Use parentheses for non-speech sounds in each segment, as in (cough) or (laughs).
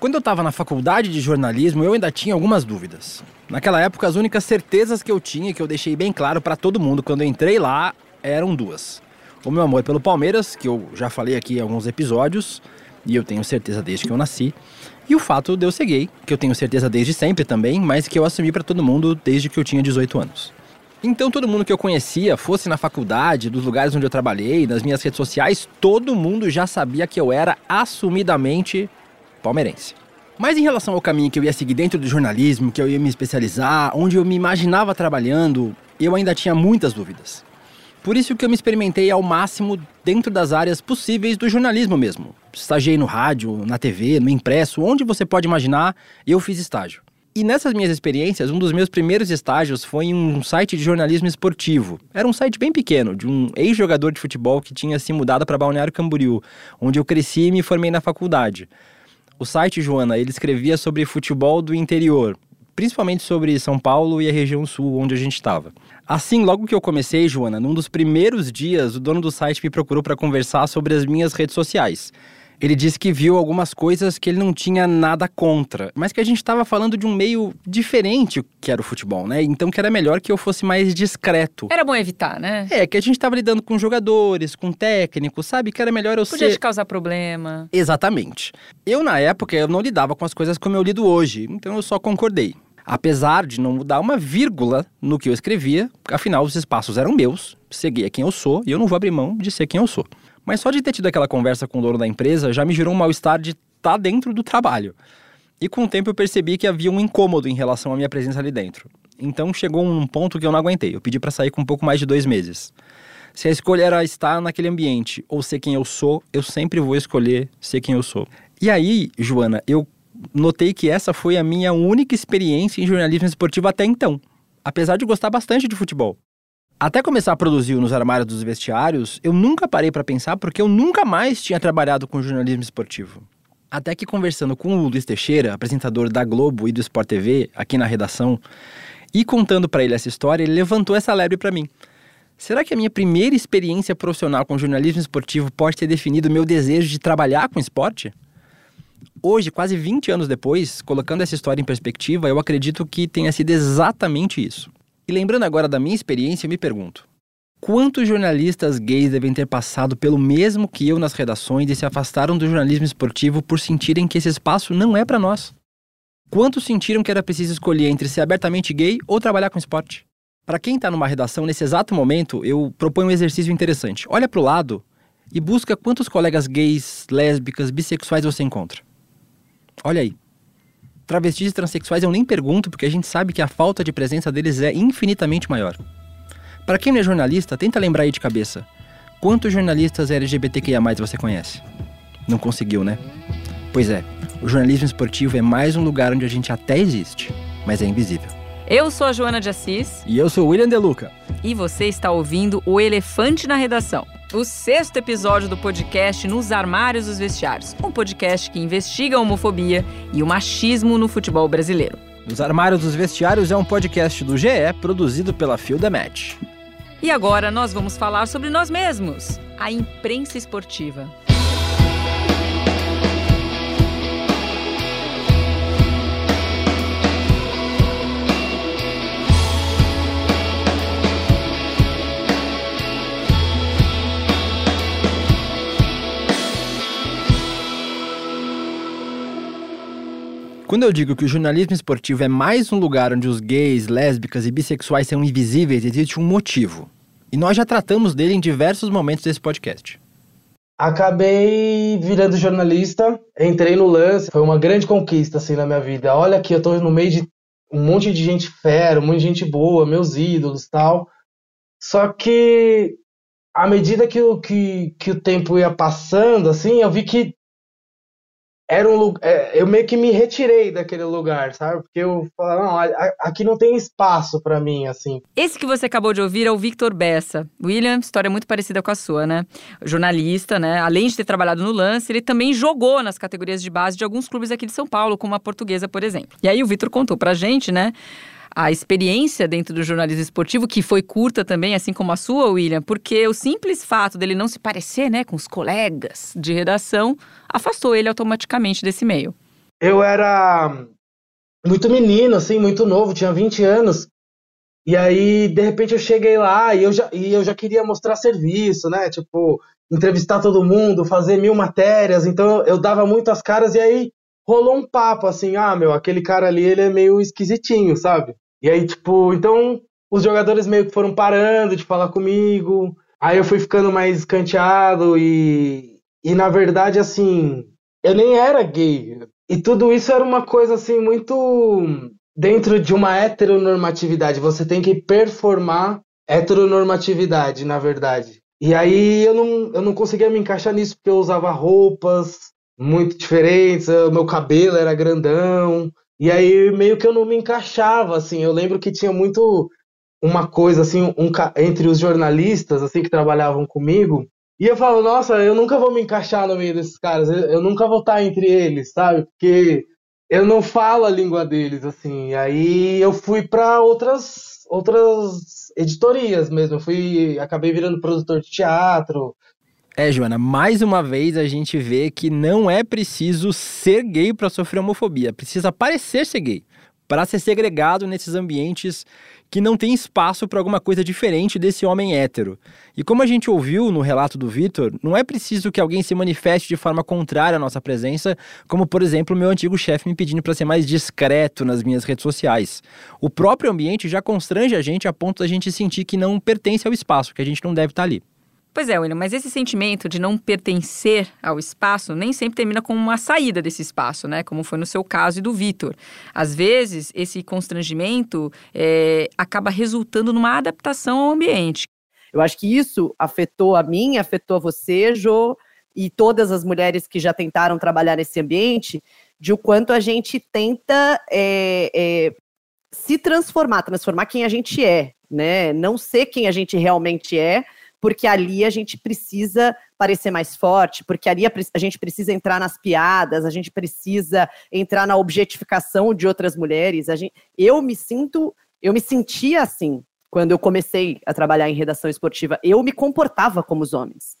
Quando eu estava na faculdade de jornalismo, eu ainda tinha algumas dúvidas. Naquela época, as únicas certezas que eu tinha, que eu deixei bem claro para todo mundo quando eu entrei lá, eram duas. O meu amor pelo Palmeiras, que eu já falei aqui em alguns episódios, e eu tenho certeza desde que eu nasci. E o fato de eu ser gay, que eu tenho certeza desde sempre também, mas que eu assumi para todo mundo desde que eu tinha 18 anos. Então todo mundo que eu conhecia, fosse na faculdade, dos lugares onde eu trabalhei, nas minhas redes sociais, todo mundo já sabia que eu era assumidamente palmeirense. Mas em relação ao caminho que eu ia seguir dentro do jornalismo, que eu ia me especializar, onde eu me imaginava trabalhando, eu ainda tinha muitas dúvidas. Por isso que eu me experimentei ao máximo dentro das áreas possíveis do jornalismo mesmo. Estagiei no rádio, na TV, no impresso, onde você pode imaginar, eu fiz estágio. E nessas minhas experiências, um dos meus primeiros estágios foi em um site de jornalismo esportivo. Era um site bem pequeno, de um ex-jogador de futebol que tinha se mudado para Balneário Camboriú, onde eu cresci e me formei na faculdade. O site, Joana, ele escrevia sobre futebol do interior, principalmente sobre São Paulo e a região sul onde a gente estava. Assim, logo que eu comecei, Joana, num dos primeiros dias, o dono do site me procurou para conversar sobre as minhas redes sociais. Ele disse que viu algumas coisas que ele não tinha nada contra, mas que a gente estava falando de um meio diferente que era o futebol, né? Então que era melhor que eu fosse mais discreto. Era bom evitar, né? É, que a gente estava lidando com jogadores, com técnicos, sabe? Que era melhor eu Podia ser... te causar problema. Exatamente. Eu, na época, eu não lidava com as coisas como eu lido hoje, então eu só concordei. Apesar de não mudar uma vírgula no que eu escrevia, afinal os espaços eram meus, seguia quem eu sou e eu não vou abrir mão de ser quem eu sou. Mas só de ter tido aquela conversa com o dono da empresa já me gerou um mal-estar de estar tá dentro do trabalho. E com o tempo eu percebi que havia um incômodo em relação à minha presença ali dentro. Então chegou um ponto que eu não aguentei. Eu pedi para sair com um pouco mais de dois meses. Se a escolha era estar naquele ambiente ou ser quem eu sou, eu sempre vou escolher ser quem eu sou. E aí, Joana, eu notei que essa foi a minha única experiência em jornalismo esportivo até então, apesar de gostar bastante de futebol. Até começar a produzir nos armários dos vestiários, eu nunca parei para pensar porque eu nunca mais tinha trabalhado com jornalismo esportivo. Até que conversando com o Luiz Teixeira, apresentador da Globo e do Sport TV, aqui na redação, e contando para ele essa história, ele levantou essa lebre para mim. Será que a minha primeira experiência profissional com jornalismo esportivo pode ter definido meu desejo de trabalhar com esporte? Hoje, quase 20 anos depois, colocando essa história em perspectiva, eu acredito que tenha sido exatamente isso. E lembrando agora da minha experiência, eu me pergunto: quantos jornalistas gays devem ter passado pelo mesmo que eu nas redações e se afastaram do jornalismo esportivo por sentirem que esse espaço não é para nós? Quantos sentiram que era preciso escolher entre ser abertamente gay ou trabalhar com esporte? Para quem está numa redação nesse exato momento, eu proponho um exercício interessante. Olha para o lado e busca quantos colegas gays, lésbicas, bissexuais você encontra. Olha aí travestis e transexuais eu nem pergunto, porque a gente sabe que a falta de presença deles é infinitamente maior. Para quem não é jornalista, tenta lembrar aí de cabeça. Quantos jornalistas LGBTQIA você conhece? Não conseguiu, né? Pois é, o jornalismo esportivo é mais um lugar onde a gente até existe, mas é invisível. Eu sou a Joana de Assis. E eu sou o William Deluca. E você está ouvindo O Elefante na Redação o sexto episódio do podcast Nos Armários dos Vestiários, um podcast que investiga a homofobia e o machismo no futebol brasileiro. Nos Armários dos Vestiários é um podcast do GE produzido pela Field Match. E agora nós vamos falar sobre nós mesmos, a imprensa esportiva. Quando eu digo que o jornalismo esportivo é mais um lugar onde os gays, lésbicas e bissexuais são invisíveis, existe um motivo. E nós já tratamos dele em diversos momentos desse podcast. Acabei virando jornalista, entrei no lance, foi uma grande conquista assim na minha vida. Olha que eu tô no meio de um monte de gente fera, um monte de gente boa, meus ídolos, tal. Só que à medida que o, que, que o tempo ia passando, assim, eu vi que era um lugar. É, eu meio que me retirei daquele lugar, sabe? Porque eu falava, não, aqui não tem espaço para mim, assim. Esse que você acabou de ouvir é o Victor Bessa. William, história muito parecida com a sua, né? Jornalista, né? Além de ter trabalhado no lance, ele também jogou nas categorias de base de alguns clubes aqui de São Paulo, como a portuguesa, por exemplo. E aí o Victor contou pra gente, né? A experiência dentro do jornalismo esportivo, que foi curta também, assim como a sua, William, porque o simples fato dele não se parecer né, com os colegas de redação afastou ele automaticamente desse meio. eu era muito menino, assim, muito novo, tinha 20 anos. E aí, de repente, eu cheguei lá e eu já, e eu já queria mostrar serviço, né? Tipo, entrevistar todo mundo, fazer mil matérias. Então, eu dava muito as caras e aí rolou um papo assim: ah, meu, aquele cara ali, ele é meio esquisitinho, sabe? E aí, tipo, então os jogadores meio que foram parando de falar comigo. Aí eu fui ficando mais escanteado e, e na verdade, assim, eu nem era gay. E tudo isso era uma coisa assim muito dentro de uma heteronormatividade. Você tem que performar heteronormatividade, na verdade. E aí eu não, eu não conseguia me encaixar nisso porque eu usava roupas muito diferentes, meu cabelo era grandão. E aí meio que eu não me encaixava, assim. Eu lembro que tinha muito uma coisa assim um, entre os jornalistas assim que trabalhavam comigo e eu falo, nossa, eu nunca vou me encaixar no meio desses caras, eu, eu nunca vou estar entre eles, sabe? Porque eu não falo a língua deles, assim. Aí eu fui para outras outras editorias mesmo. Eu fui, acabei virando produtor de teatro. É, Joana, mais uma vez a gente vê que não é preciso ser gay para sofrer homofobia, precisa parecer ser gay para ser segregado nesses ambientes que não tem espaço para alguma coisa diferente desse homem hétero. E como a gente ouviu no relato do Vitor, não é preciso que alguém se manifeste de forma contrária à nossa presença, como por exemplo meu antigo chefe me pedindo para ser mais discreto nas minhas redes sociais. O próprio ambiente já constrange a gente a ponto da gente sentir que não pertence ao espaço, que a gente não deve estar tá ali. Pois é, William, mas esse sentimento de não pertencer ao espaço nem sempre termina com uma saída desse espaço, né? Como foi no seu caso e do Vitor. Às vezes, esse constrangimento é, acaba resultando numa adaptação ao ambiente. Eu acho que isso afetou a mim, afetou a você, Jo, e todas as mulheres que já tentaram trabalhar nesse ambiente, de o quanto a gente tenta é, é, se transformar, transformar quem a gente é, né? Não ser quem a gente realmente é porque ali a gente precisa parecer mais forte, porque ali a, gente precisa entrar nas piadas, a gente precisa entrar na objetificação de outras mulheres. Gente, eu me sinto, eu me sentia assim quando eu comecei a trabalhar em redação esportiva. Eu me comportava como os homens.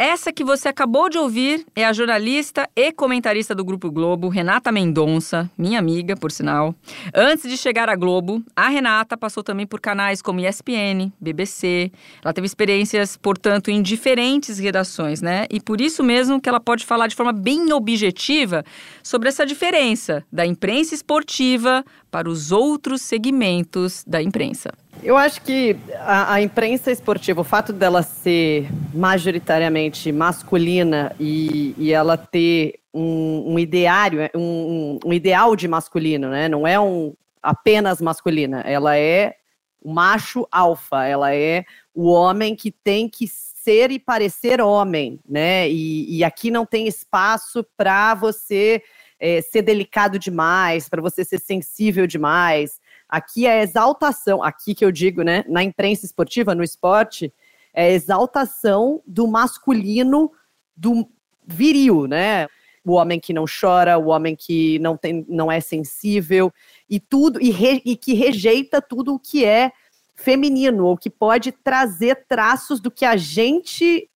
Essa que você acabou de ouvir é a jornalista e comentarista do Grupo Globo, Renata Mendonça, minha amiga, por sinal. Antes de chegar à Globo, a Renata passou também por canais como ESPN, BBC. Ela teve experiências, portanto, em diferentes redações, né? E por isso mesmo que ela pode falar de forma bem objetiva sobre essa diferença da imprensa esportiva para os outros segmentos da imprensa. Eu acho que a, a, imprensa esportiva, o fato dela ser majoritariamente masculina e, e ela ter um, um ideário, um, um, ideal de masculino, né? Não é um apenas masculina, ela é o macho alfa, ela é o homem que tem que ser e parecer homem, né? E, e aqui não tem espaço para você é, ser delicado demais, para você ser sensível demais. Aqui é exaltação, aqui que eu digo, né, na imprensa esportiva, no esporte, é exaltação do masculino, do viril, né? O homem que não chora, o homem que não, tem, não é sensível e tudo e, re, e que rejeita tudo o que é feminino ou que pode trazer traços do que a gente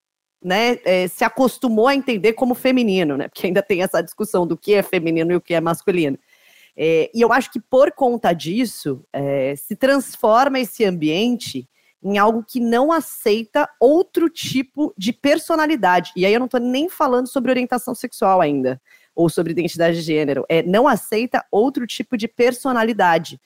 né, é, se acostumou a entender como feminino, né? Porque ainda tem essa discussão do que é feminino e o que é masculino. É, e eu acho que por conta disso, é, se transforma esse ambiente em algo que não aceita outro tipo de personalidade. E aí eu não estou nem falando sobre orientação sexual ainda, ou sobre identidade de gênero. É, não aceita outro tipo de personalidade.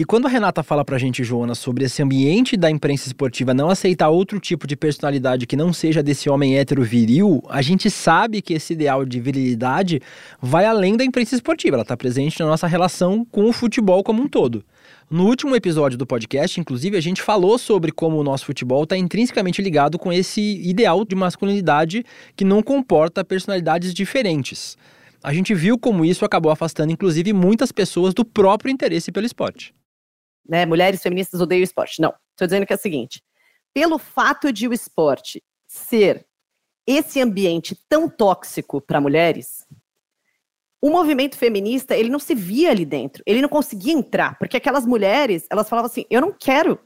E quando a Renata fala pra gente, Joana, sobre esse ambiente da imprensa esportiva não aceitar outro tipo de personalidade que não seja desse homem hétero viril, a gente sabe que esse ideal de virilidade vai além da imprensa esportiva, ela está presente na nossa relação com o futebol como um todo. No último episódio do podcast, inclusive, a gente falou sobre como o nosso futebol está intrinsecamente ligado com esse ideal de masculinidade que não comporta personalidades diferentes. A gente viu como isso acabou afastando, inclusive, muitas pessoas do próprio interesse pelo esporte né, mulheres feministas odeiam o esporte. Não, estou dizendo que é o seguinte: pelo fato de o esporte ser esse ambiente tão tóxico para mulheres, o movimento feminista ele não se via ali dentro, ele não conseguia entrar, porque aquelas mulheres elas falavam assim: eu não quero,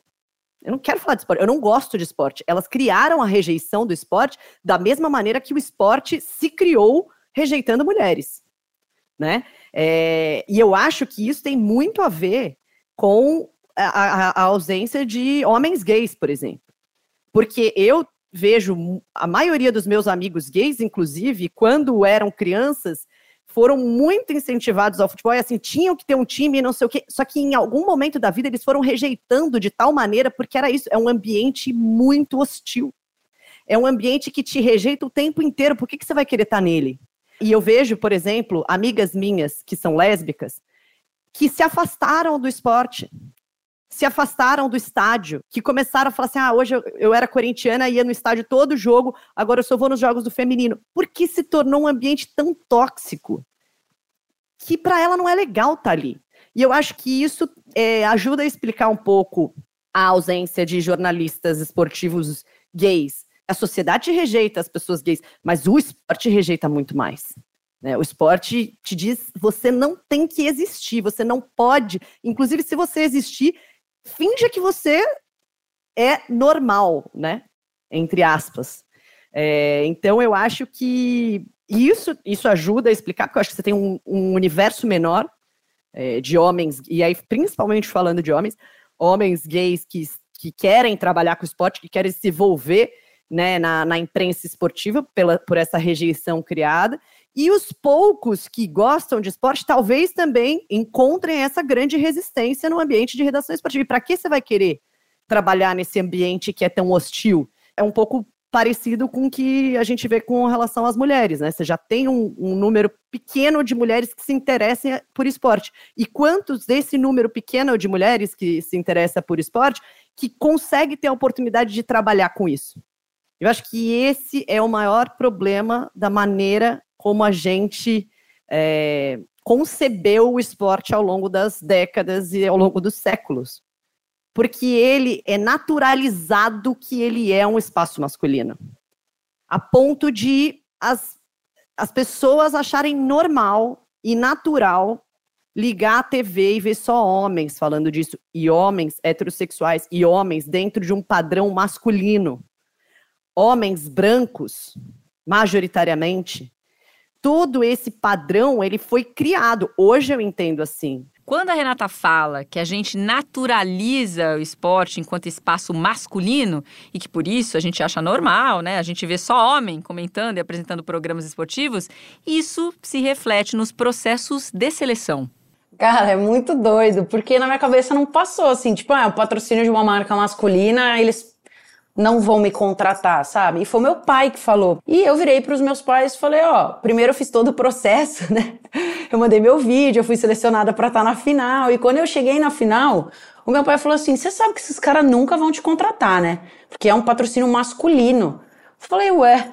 eu não quero falar de esporte, eu não gosto de esporte. Elas criaram a rejeição do esporte da mesma maneira que o esporte se criou rejeitando mulheres. né? É, e eu acho que isso tem muito a ver com a, a, ausência de homens gays, por exemplo. Porque eu vejo a maioria dos meus amigos gays, inclusive, quando eram crianças, foram muito incentivados ao futebol e assim, tinham que ter um time e não sei o quê. Só que em algum momento da vida eles foram rejeitando de tal maneira, porque era isso, é um ambiente muito hostil. É um ambiente que te rejeita o tempo inteiro. Por que, que você vai querer estar nele? E eu vejo, por exemplo, amigas minhas que são lésbicas que se afastaram do esporte, se afastaram do estádio, que começaram a falar assim: ah, hoje eu, eu era corintiana, ia no estádio todo jogo, agora eu só vou nos jogos do feminino. Porque se tornou um ambiente tão tóxico que para ela não é legal estar tá ali. E eu acho que isso é, ajuda a explicar um pouco a ausência de jornalistas esportivos gays. A sociedade rejeita as pessoas gays, mas o esporte rejeita muito mais. Né? O esporte te diz você não tem que existir, você não pode. Inclusive, se você existir, finja que você é normal, né? Entre aspas. É, então eu acho que isso, isso ajuda a explicar, porque eu acho que você tem um, um universo menor é, de homens, e aí principalmente falando de homens, homens gays que, que querem trabalhar com esporte, que querem se envolver né, na, na imprensa esportiva pela, por essa rejeição criada, e os poucos que gostam de esporte talvez também encontrem essa grande resistência no ambiente de redação esportiva. E para que você vai querer trabalhar nesse ambiente que é tão hostil? É um pouco parecido com o que a gente vê com relação às mulheres, né? Você já tem um, um, número pequeno de mulheres que se interessem por esporte. E quantos desse número pequeno de mulheres que se interessa por esporte que consegue ter a oportunidade de trabalhar com isso? Eu acho que esse é o maior problema da maneira como a gente é, concebeu o esporte ao longo das décadas e ao longo dos séculos. Porque ele é naturalizado que ele é um espaço masculino. A ponto de as, as pessoas acharem normal e natural ligar a TV e ver só homens falando disso, e homens heterossexuais, e homens dentro de um padrão masculino. Homens brancos, majoritariamente, todo esse padrão ele foi criado. Hoje eu entendo assim. Quando a Renata fala que a gente naturaliza o esporte enquanto espaço masculino e que por isso a gente acha normal, né? A gente vê só homem comentando e apresentando programas esportivos, isso se reflete nos processos de seleção. Cara, é muito doido, porque na minha cabeça não passou assim, tipo, ah, o patrocínio de uma marca masculina, eles não vão me contratar, sabe? E foi meu pai que falou. E eu virei para os meus pais e falei, ó, primeiro eu fiz todo o processo, (laughs) né? Eu mandei meu vídeo, eu fui selecionada para estar tá na final. E quando eu cheguei na final, o meu pai falou assim: "Você sabe que esses caras nunca vão te contratar, né? Porque é um patrocínio masculino". Eu falei: "Ué,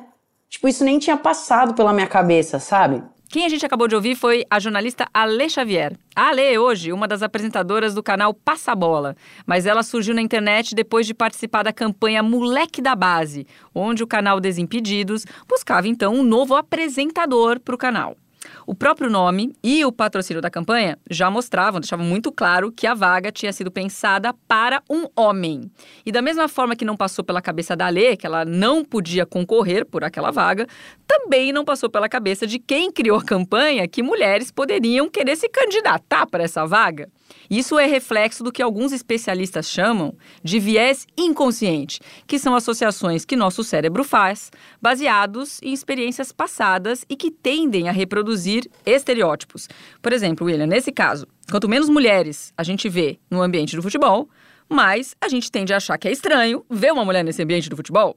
tipo, isso nem tinha passado pela minha cabeça, sabe?" Quem a gente acabou de ouvir foi a jornalista Ale Xavier. A Ale é hoje uma das apresentadoras do canal Passa Bola, mas ela surgiu na internet depois de participar da campanha Moleque da Base, onde o canal Desimpedidos buscava então um novo apresentador para o canal. O próprio nome e o patrocínio da campanha já mostravam, deixavam muito claro que a vaga tinha sido pensada para um homem. E da mesma forma que não passou pela cabeça da Lê, que ela não podia concorrer por aquela vaga, também não passou pela cabeça de quem criou a campanha que mulheres poderiam querer se candidatar para essa vaga. Isso é reflexo do que alguns especialistas chamam de viés inconsciente, que são associações que nosso cérebro faz, baseados em experiências passadas e que tendem a reproduzir estereótipos. Por exemplo, William, nesse caso, quanto menos mulheres a gente vê no ambiente do futebol, mais a gente tende a achar que é estranho ver uma mulher nesse ambiente do futebol.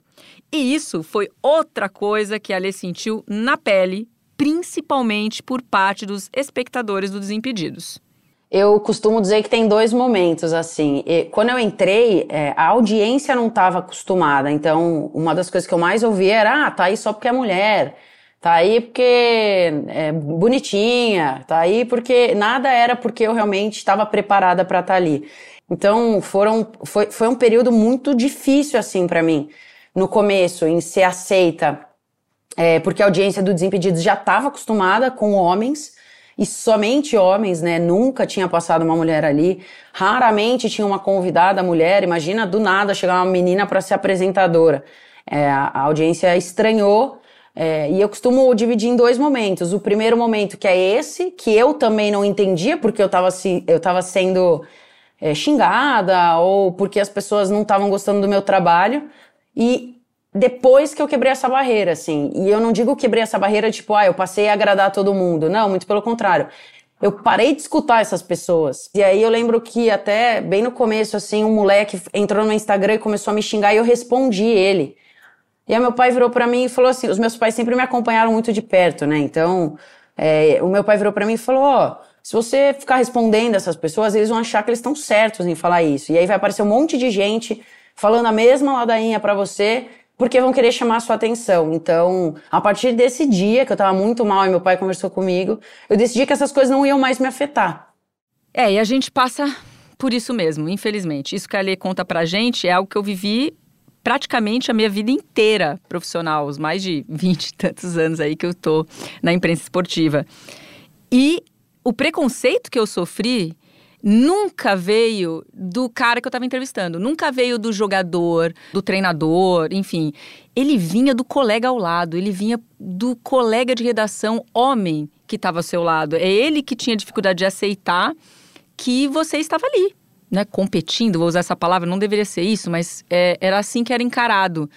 E isso foi outra coisa que a Lê sentiu na pele, principalmente por parte dos espectadores do Desimpedidos eu costumo dizer que tem dois momentos assim. E quando eu entrei, é, a audiência não estava acostumada. Então, uma das coisas que eu mais ouvia era: ah, tá aí só porque é mulher. Tá aí porque é bonitinha, tá aí porque nada era porque eu realmente estava preparada para estar tá ali. Então, foram foi, foi um período muito difícil assim para mim no começo em ser aceita, é, porque a audiência do Desimpedidos já estava acostumada com homens e somente homens, né? Nunca tinha passado uma mulher ali. Raramente tinha uma convidada mulher. Imagina do nada chegar uma menina para ser apresentadora. É, a audiência estranhou É, e eu costumo dividir em dois momentos. O primeiro momento, que é esse, que eu também não entendia, porque eu estava eu tava sendo é, xingada ou porque as pessoas não estavam gostando do meu trabalho. E depois que eu quebrei essa barreira, assim. E eu não digo quebrei essa barreira, tipo, ah, eu passei a agradar todo mundo. Não, muito pelo contrário. Eu parei de escutar essas pessoas. E aí eu lembro que até bem no começo, assim, um moleque entrou no Instagram e começou a me xingar e eu respondi ele. E aí meu pai virou para mim e falou assim: os meus pais sempre me acompanharam muito de perto, né? Então, é, o meu pai virou para mim e falou: ó. Oh, se você ficar respondendo essas pessoas, eles vão achar que eles estão certos em falar isso. E aí vai aparecer um monte de gente falando a mesma ladainha para você, porque vão querer chamar a sua atenção. Então, a partir desse dia que eu tava muito mal e meu pai conversou comigo, eu decidi que essas coisas não iam mais me afetar. É, e a gente passa por isso mesmo, infelizmente. Isso que a Lê conta pra gente é algo que eu vivi praticamente a minha vida inteira profissional, os mais de (laughs) 20 e tantos anos aí que eu tô na imprensa esportiva. E o preconceito que eu sofri nunca veio do cara que eu estava entrevistando, nunca veio do jogador, do treinador, enfim. Ele vinha do colega ao lado, ele vinha do colega de redação homem que estava ao seu lado. É ele que tinha dificuldade de aceitar que você estava ali, né, competindo, vou usar essa palavra, não deveria ser isso, mas é, era assim que era encarado.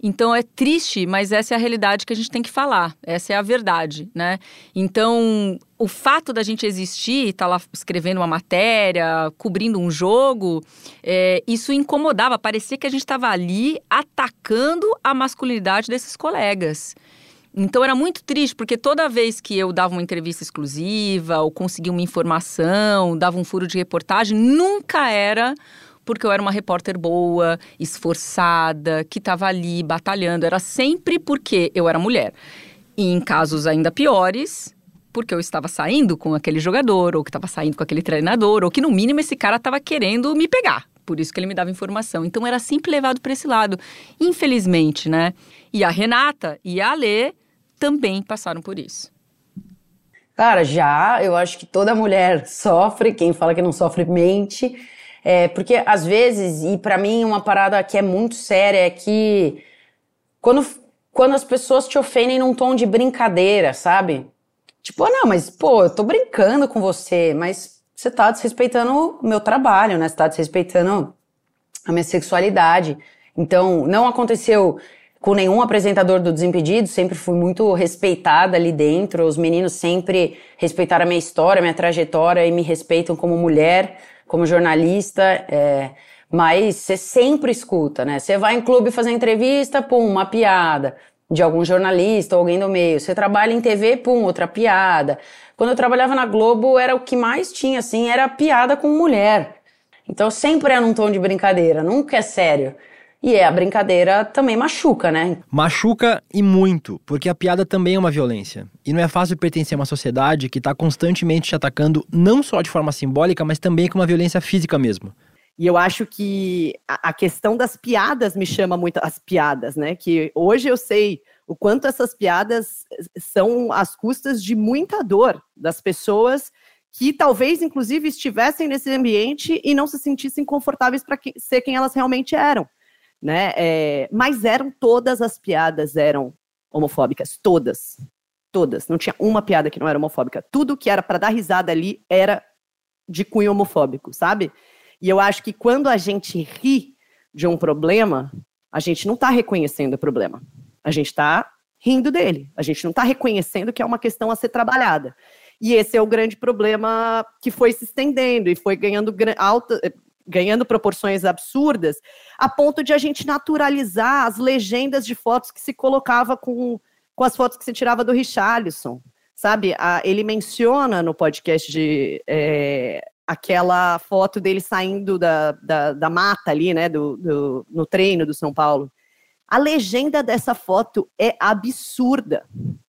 Então é triste, mas essa é a realidade que a gente tem que falar. Essa é a verdade, né? Então, o fato da gente existir, estar tá lá escrevendo uma matéria, cobrindo um jogo, é, isso incomodava. Parecia que a gente estava ali atacando a masculinidade desses colegas. Então era muito triste, porque toda vez que eu dava uma entrevista exclusiva ou conseguia uma informação, dava um furo de reportagem, nunca era porque eu era uma repórter boa, esforçada, que estava ali batalhando. Era sempre porque eu era mulher. E em casos ainda piores, porque eu estava saindo com aquele jogador, ou que estava saindo com aquele treinador, ou que no mínimo esse cara estava querendo me pegar. Por isso que ele me dava informação. Então era sempre levado para esse lado. Infelizmente, né? E a Renata e a Alê também passaram por isso. Cara, já, eu acho que toda mulher sofre, quem fala que não sofre mente. É, porque às vezes, e para mim uma parada que é muito séria é que quando, quando as pessoas te ofendem num tom de brincadeira, sabe? Tipo, ah, não, mas pô, eu tô brincando com você, mas você tá desrespeitando o meu trabalho, né? Você tá desrespeitando a minha sexualidade. Então, não aconteceu com nenhum apresentador do Desimpedido, sempre fui muito respeitada ali dentro. Os meninos sempre respeitaram a minha história, a minha trajetória e me respeitam como mulher como jornalista, é, mas você sempre escuta, né? Você vai em clube fazer entrevista, pum, uma piada de algum jornalista ou alguém do meio. Você trabalha em TV, pum, outra piada. Quando eu trabalhava na Globo, era o que mais tinha, assim, era piada com mulher. Então sempre é num tom de brincadeira, nunca é sério. E é, a brincadeira também machuca, né? Machuca e muito, porque a piada também é uma violência. E não é fácil pertencer a uma sociedade que está constantemente te atacando, não só de forma simbólica, mas também com uma violência física mesmo. E eu acho que a, questão das piadas me chama muito as piadas, né? Que hoje eu sei o quanto essas piadas são às custas de muita dor das pessoas que talvez, inclusive, estivessem nesse ambiente e não se sentissem confortáveis para ser quem elas realmente eram né? É, mas eram todas as piadas eram homofóbicas, todas, todas. Não tinha uma piada que não era homofóbica. Tudo que era para dar risada ali era de cunho homofóbico, sabe? E eu acho que quando a gente ri de um problema, a gente não está reconhecendo o problema. A gente está rindo dele. A gente não está reconhecendo que é uma questão a ser trabalhada. E esse é o grande problema que foi se estendendo e foi ganhando alta, ganhando proporções absurdas, a ponto de a gente naturalizar as legendas de fotos que se colocava com, com as fotos que se tirava do Richarlison. Sabe, a, ele menciona no podcast de é, aquela foto dele saindo da, da, da mata ali, né, do, do, no treino do São Paulo. A legenda dessa foto é absurda.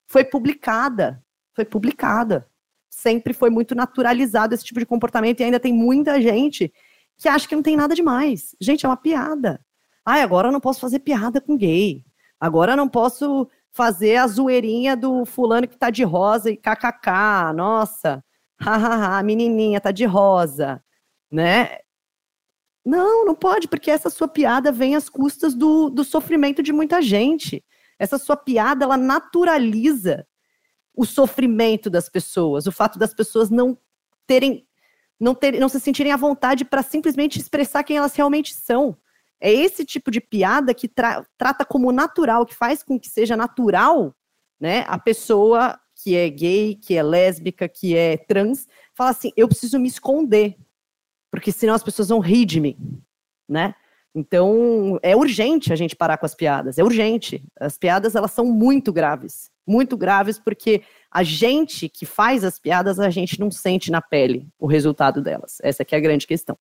Foi publicada. Foi publicada. Sempre foi muito naturalizado esse tipo de comportamento e ainda tem muita gente que acha que não tem nada demais. Gente, é uma piada. Ai, agora eu não posso fazer piada com gay. Agora eu não posso fazer a zoeirinha do fulano que tá de rosa e kkk. Nossa, (laughs) hahaha, a menininha tá de rosa, né? Não, não pode, porque essa sua piada vem às custas do, do sofrimento de muita gente. Essa sua piada, ela naturaliza o sofrimento das pessoas, o fato das pessoas não terem, não, ter, não se sentirem à vontade para simplesmente expressar quem elas realmente são. É esse tipo de piada que tra trata como natural, que faz com que seja natural, né, a pessoa que é gay, que é lésbica, que é trans, fala assim: eu preciso me esconder, porque senão as pessoas vão rir de mim, né? Então, é urgente a gente parar com as piadas, é urgente. As piadas, elas são muito graves, muito graves, porque a gente que faz as piadas, a gente não sente na pele o resultado delas. Essa é a grande questão.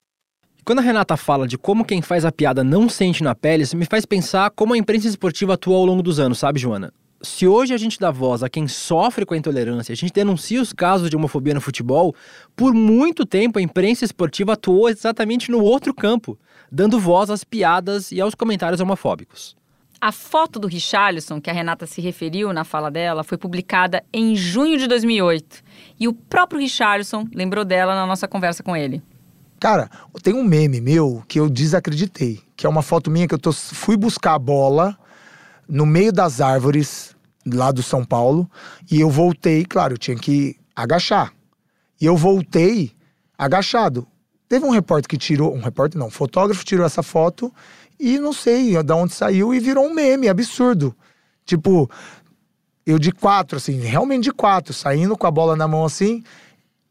Quando a Renata fala de como quem faz a piada não sente na pele, isso me faz pensar como a imprensa esportiva atuou ao longo dos anos, sabe, Joana? se hoje a gente dá voz a quem sofre com a intolerância, a gente denuncia os casos de homofobia no futebol, por muito tempo a imprensa esportiva atuou exatamente no outro campo, dando voz às piadas e aos comentários homofóbicos. A foto do Richarlison, que a Renata se referiu na fala dela, foi publicada em junho de 2008. E o próprio Richarlison lembrou dela na nossa conversa com ele. Cara, tem um meme meu que eu desacreditei, que é uma foto minha que eu tô, fui buscar a bola no meio das árvores lá do São Paulo e eu voltei, claro, eu tinha que agachar. E eu voltei agachado. Teve um repórter que tirou, um repórter não, um fotógrafo tirou essa foto e não sei de onde saiu e virou um meme absurdo. Tipo, eu de quatro, assim, realmente de quatro, saindo com a bola na mão assim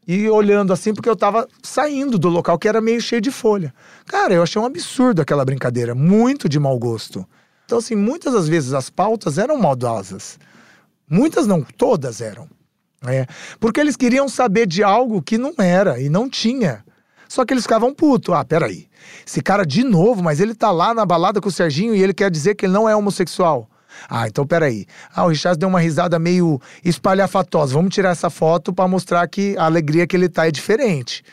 e olhando assim, porque eu tava saindo do local que era meio cheio de folha. Cara, eu achei um absurdo aquela brincadeira, muito de mau gosto. Então, assim, muitas das vezes as pautas eram maldosas. Muitas não, todas eram. É, porque eles queriam saber de algo que não era e não tinha. Só que eles ficavam putos. Ah, peraí. Esse cara de novo, mas ele tá lá na balada com o Serginho e ele quer dizer que ele não é homossexual. Ah, então peraí. Ah, o Richard deu uma risada meio espalhafatosa. Vamos tirar essa foto para mostrar que a alegria que ele tá é diferente.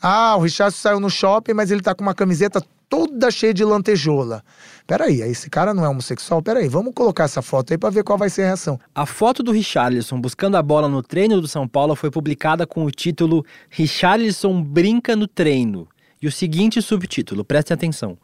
Ah, o Richard saiu no shopping, mas ele tá com uma camiseta toda cheia de lantejola. Peraí, esse cara não é homossexual? Peraí, vamos colocar essa foto aí para ver qual vai ser a reação. A foto do Richarlison buscando a bola no treino do São Paulo foi publicada com o título Richarlison brinca no treino. E o seguinte subtítulo, prestem atenção.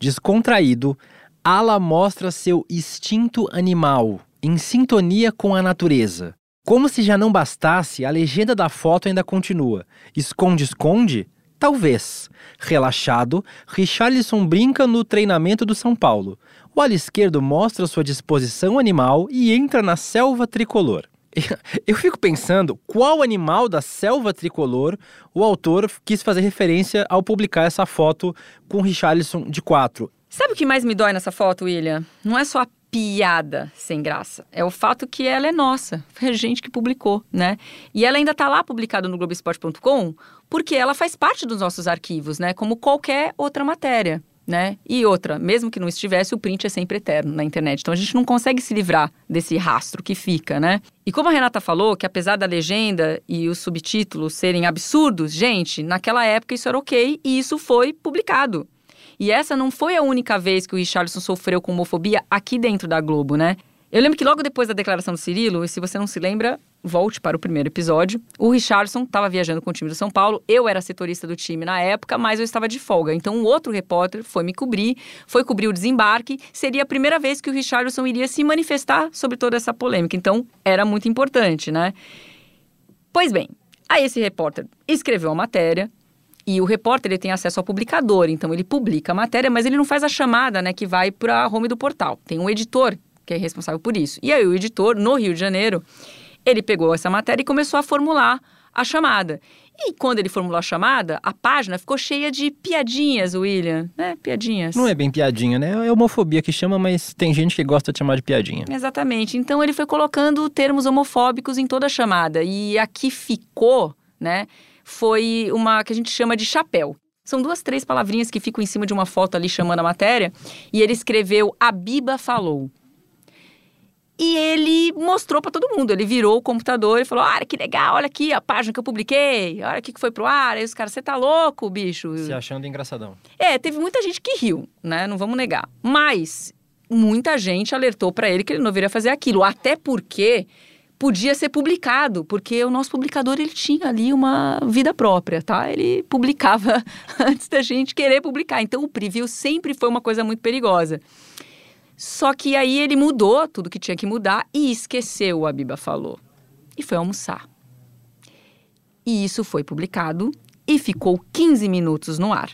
Descontraído, Ala mostra seu instinto animal, em sintonia com a natureza. Como se já não bastasse, a legenda da foto ainda continua. Esconde, esconde? Talvez. Relaxado, Richarlison brinca no treinamento do São Paulo. O ala esquerdo mostra sua disposição animal e entra na selva tricolor. (laughs) Eu fico pensando qual animal da selva tricolor o autor quis fazer referência ao publicar essa foto com Richarlison de quatro. Sabe o que mais me dói nessa foto, William? Não é só a piada sem graça. É o fato que ela é nossa. Foi a gente que publicou, né? E ela ainda está lá publicada no Globoesporte.com porque ela faz parte dos nossos arquivos, né? Como qualquer outra matéria. Né? E outra, mesmo que não estivesse, o print é sempre eterno na internet. Então a gente não consegue se livrar desse rastro que fica, né? E como a Renata falou, que apesar da legenda e os subtítulos serem absurdos, gente, naquela época isso era ok e isso foi publicado. E essa não foi a única vez que o Richardson sofreu com homofobia aqui dentro da Globo, né? Eu lembro que logo depois da declaração do Cirilo, e se você não se lembra, volte para o primeiro episódio. O Richardson estava viajando com o time do São Paulo. Eu era setorista do time na época, mas eu estava de folga. Então, um outro repórter foi me cobrir, foi cobrir o desembarque. Seria a primeira vez que o Richardson iria se manifestar sobre toda essa polêmica. Então, era muito importante, né? Pois bem, aí esse repórter escreveu a matéria, e o repórter ele tem acesso ao publicador, então ele publica a matéria, mas ele não faz a chamada, né, que vai para a home do portal. Tem um editor que é responsável por isso. E aí o editor, no Rio de Janeiro, ele pegou essa matéria e começou a formular a chamada. E quando ele formulou a chamada, a página ficou cheia de piadinhas, William, né? Piadinhas. Não é bem piadinha, né? É homofobia que chama, mas tem gente que gosta de chamar de piadinha. Exatamente. Então ele foi colocando termos homofóbicos em toda a chamada. E aqui ficou, né? foi uma que a gente chama de chapéu. São duas, três palavrinhas que ficam em cima de uma foto ali chamando a matéria. E ele escreveu: A Biba falou. E ele mostrou para todo mundo. Ele virou o computador e falou: Ah, que legal, olha aqui a página que eu publiquei, olha o que foi pro ar. Aí os caras, você tá louco, bicho? Se achando engraçadão. É, teve muita gente que riu, né? Não vamos negar. Mas muita gente alertou para ele que ele não viria fazer aquilo. Até porque podia ser publicado, porque o nosso publicador ele tinha ali uma vida própria, tá? Ele publicava (laughs) antes da gente querer publicar. Então o preview sempre foi uma coisa muito perigosa. Só que aí ele mudou tudo que tinha que mudar e esqueceu, a Biba falou. E foi almoçar. E isso foi publicado e ficou 15 minutos no ar.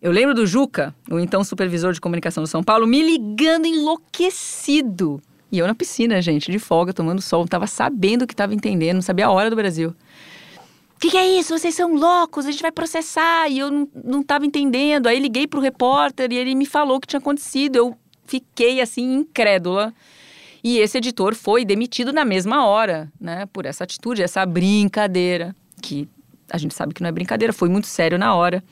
Eu lembro do Juca, o então supervisor de comunicação do São Paulo, me ligando enlouquecido. E eu na piscina, gente, de folga, tomando sol, tava sabendo que estava entendendo, não sabia a hora do Brasil. O que, que, é isso? Vocês são loucos, a gente vai processar. E eu não, não tava entendendo. Aí liguei pro repórter e ele me falou o que tinha acontecido. Eu fiquei assim, incrédula. E esse editor foi demitido na mesma hora, né? Por essa atitude, essa brincadeira, que a gente sabe que não é brincadeira, foi muito sério na hora.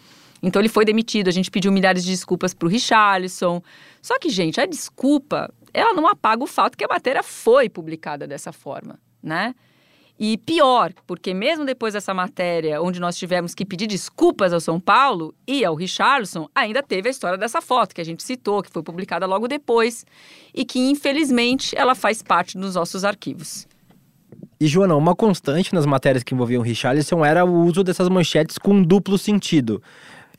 Então ele foi demitido, a gente pediu milhares de desculpas pro Richarlison. Só que, gente, a desculpa, ela não apaga o fato que a matéria foi publicada dessa forma, né? E pior, porque mesmo depois dessa matéria, onde nós tivemos que pedir desculpas ao São Paulo e ao Richarlison, ainda teve a história dessa foto que a gente citou, que foi publicada logo depois e que, infelizmente, ela faz parte dos nossos arquivos. E, Joana, uma constante nas matérias que envolviam Richarlison era o uso dessas manchetes com duplo sentido.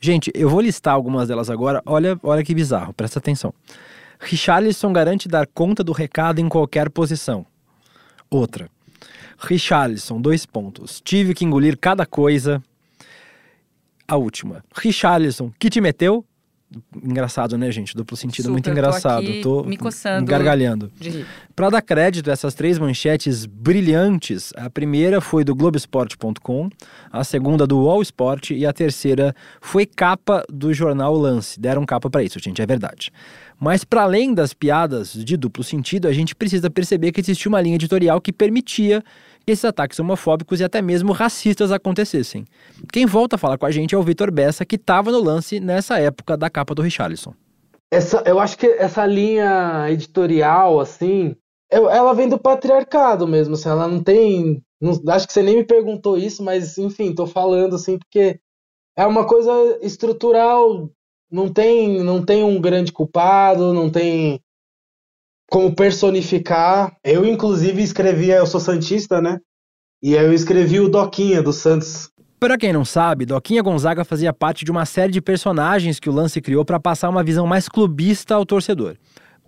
Gente, eu vou listar algumas delas agora. Olha, olha que bizarro, presta atenção. Richarlison garante dar conta do recado em qualquer posição. Outra. Richarlison, dois pontos. Tive que engolir cada coisa. A última. Richarlison, que te meteu? Engraçado, né, gente? Duplo sentido, Super, muito engraçado. Tô, aqui me coçando gargalhando. de. Para dar crédito a essas três manchetes brilhantes, a primeira foi do Globoesporte.com, a segunda do All Sport e a terceira foi capa do jornal Lance. Deram capa para isso, gente, é verdade. Mas para além das piadas de duplo sentido, a gente precisa perceber que existia uma linha editorial que permitia esses ataques homofóbicos e até mesmo racistas acontecessem. Quem volta a falar com a gente é o Vitor Bessa, que estava no lance nessa época da capa do Richarlison. Essa, eu acho que essa linha editorial, assim, ela vem do patriarcado mesmo, assim, ela não tem. não- acho que você nem me perguntou isso, mas enfim, tô falando assim, porque é uma coisa estrutural, não tem, não tem um grande culpado, não tem como personificar. Eu, inclusive, escrevia, eu sou Santista, né? E eu escrevi o Doquinha do Santos. Para quem não sabe, Doquinha Gonzaga fazia parte de uma série de personagens que o Lance criou para passar uma visão mais clubista ao torcedor.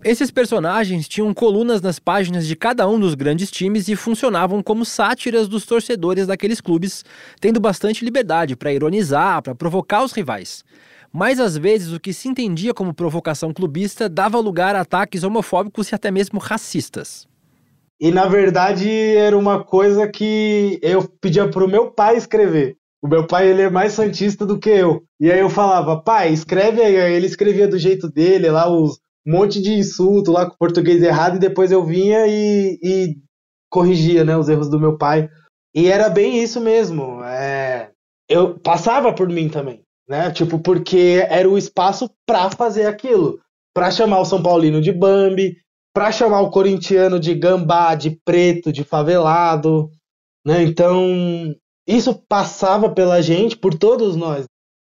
Esses personagens tinham colunas nas páginas de cada um dos grandes times e funcionavam como sátiras dos torcedores daqueles clubes, tendo bastante liberdade para ironizar, para provocar os rivais. Mas às vezes o que se entendia como provocação clubista dava lugar a ataques homofóbicos e até mesmo racistas. E na verdade era uma coisa que eu pedia pro meu pai escrever. O meu pai ele é mais santista do que eu. E aí eu falava, pai, escreve aí. Aí ele escrevia do jeito dele, lá os um monte de insulto lá com português errado, e depois eu vinha e, e corrigia, né, os erros do meu pai. E era bem isso mesmo. É, eu passava por mim também, né? Tipo, porque era o espaço pra fazer aquilo, Pra chamar o São Paulino de Bambi, pra chamar o corintiano de gambá, de preto, de favelado, né? Então, isso passava pela gente, por todos nós.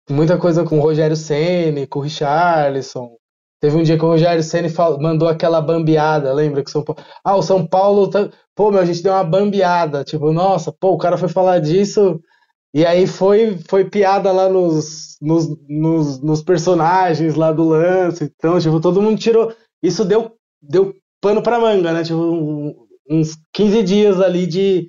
Muita coisa com o Rogério Ceni, com o Richarlison. Teve um dia que o Rogério Ceni mandou aquela bambeada, lembra que São Paulo, ah, o São Paulo, tá... pô, meu, a gente deu uma bambeada, tipo, nossa, pô, o cara foi falar disso e aí foi foi piada lá nos, nos, nos, nos personagens lá do lance, então, tipo, todo mundo tirou, isso deu deu pano pra manga, né? Tipo, um- uns 15 dias ali de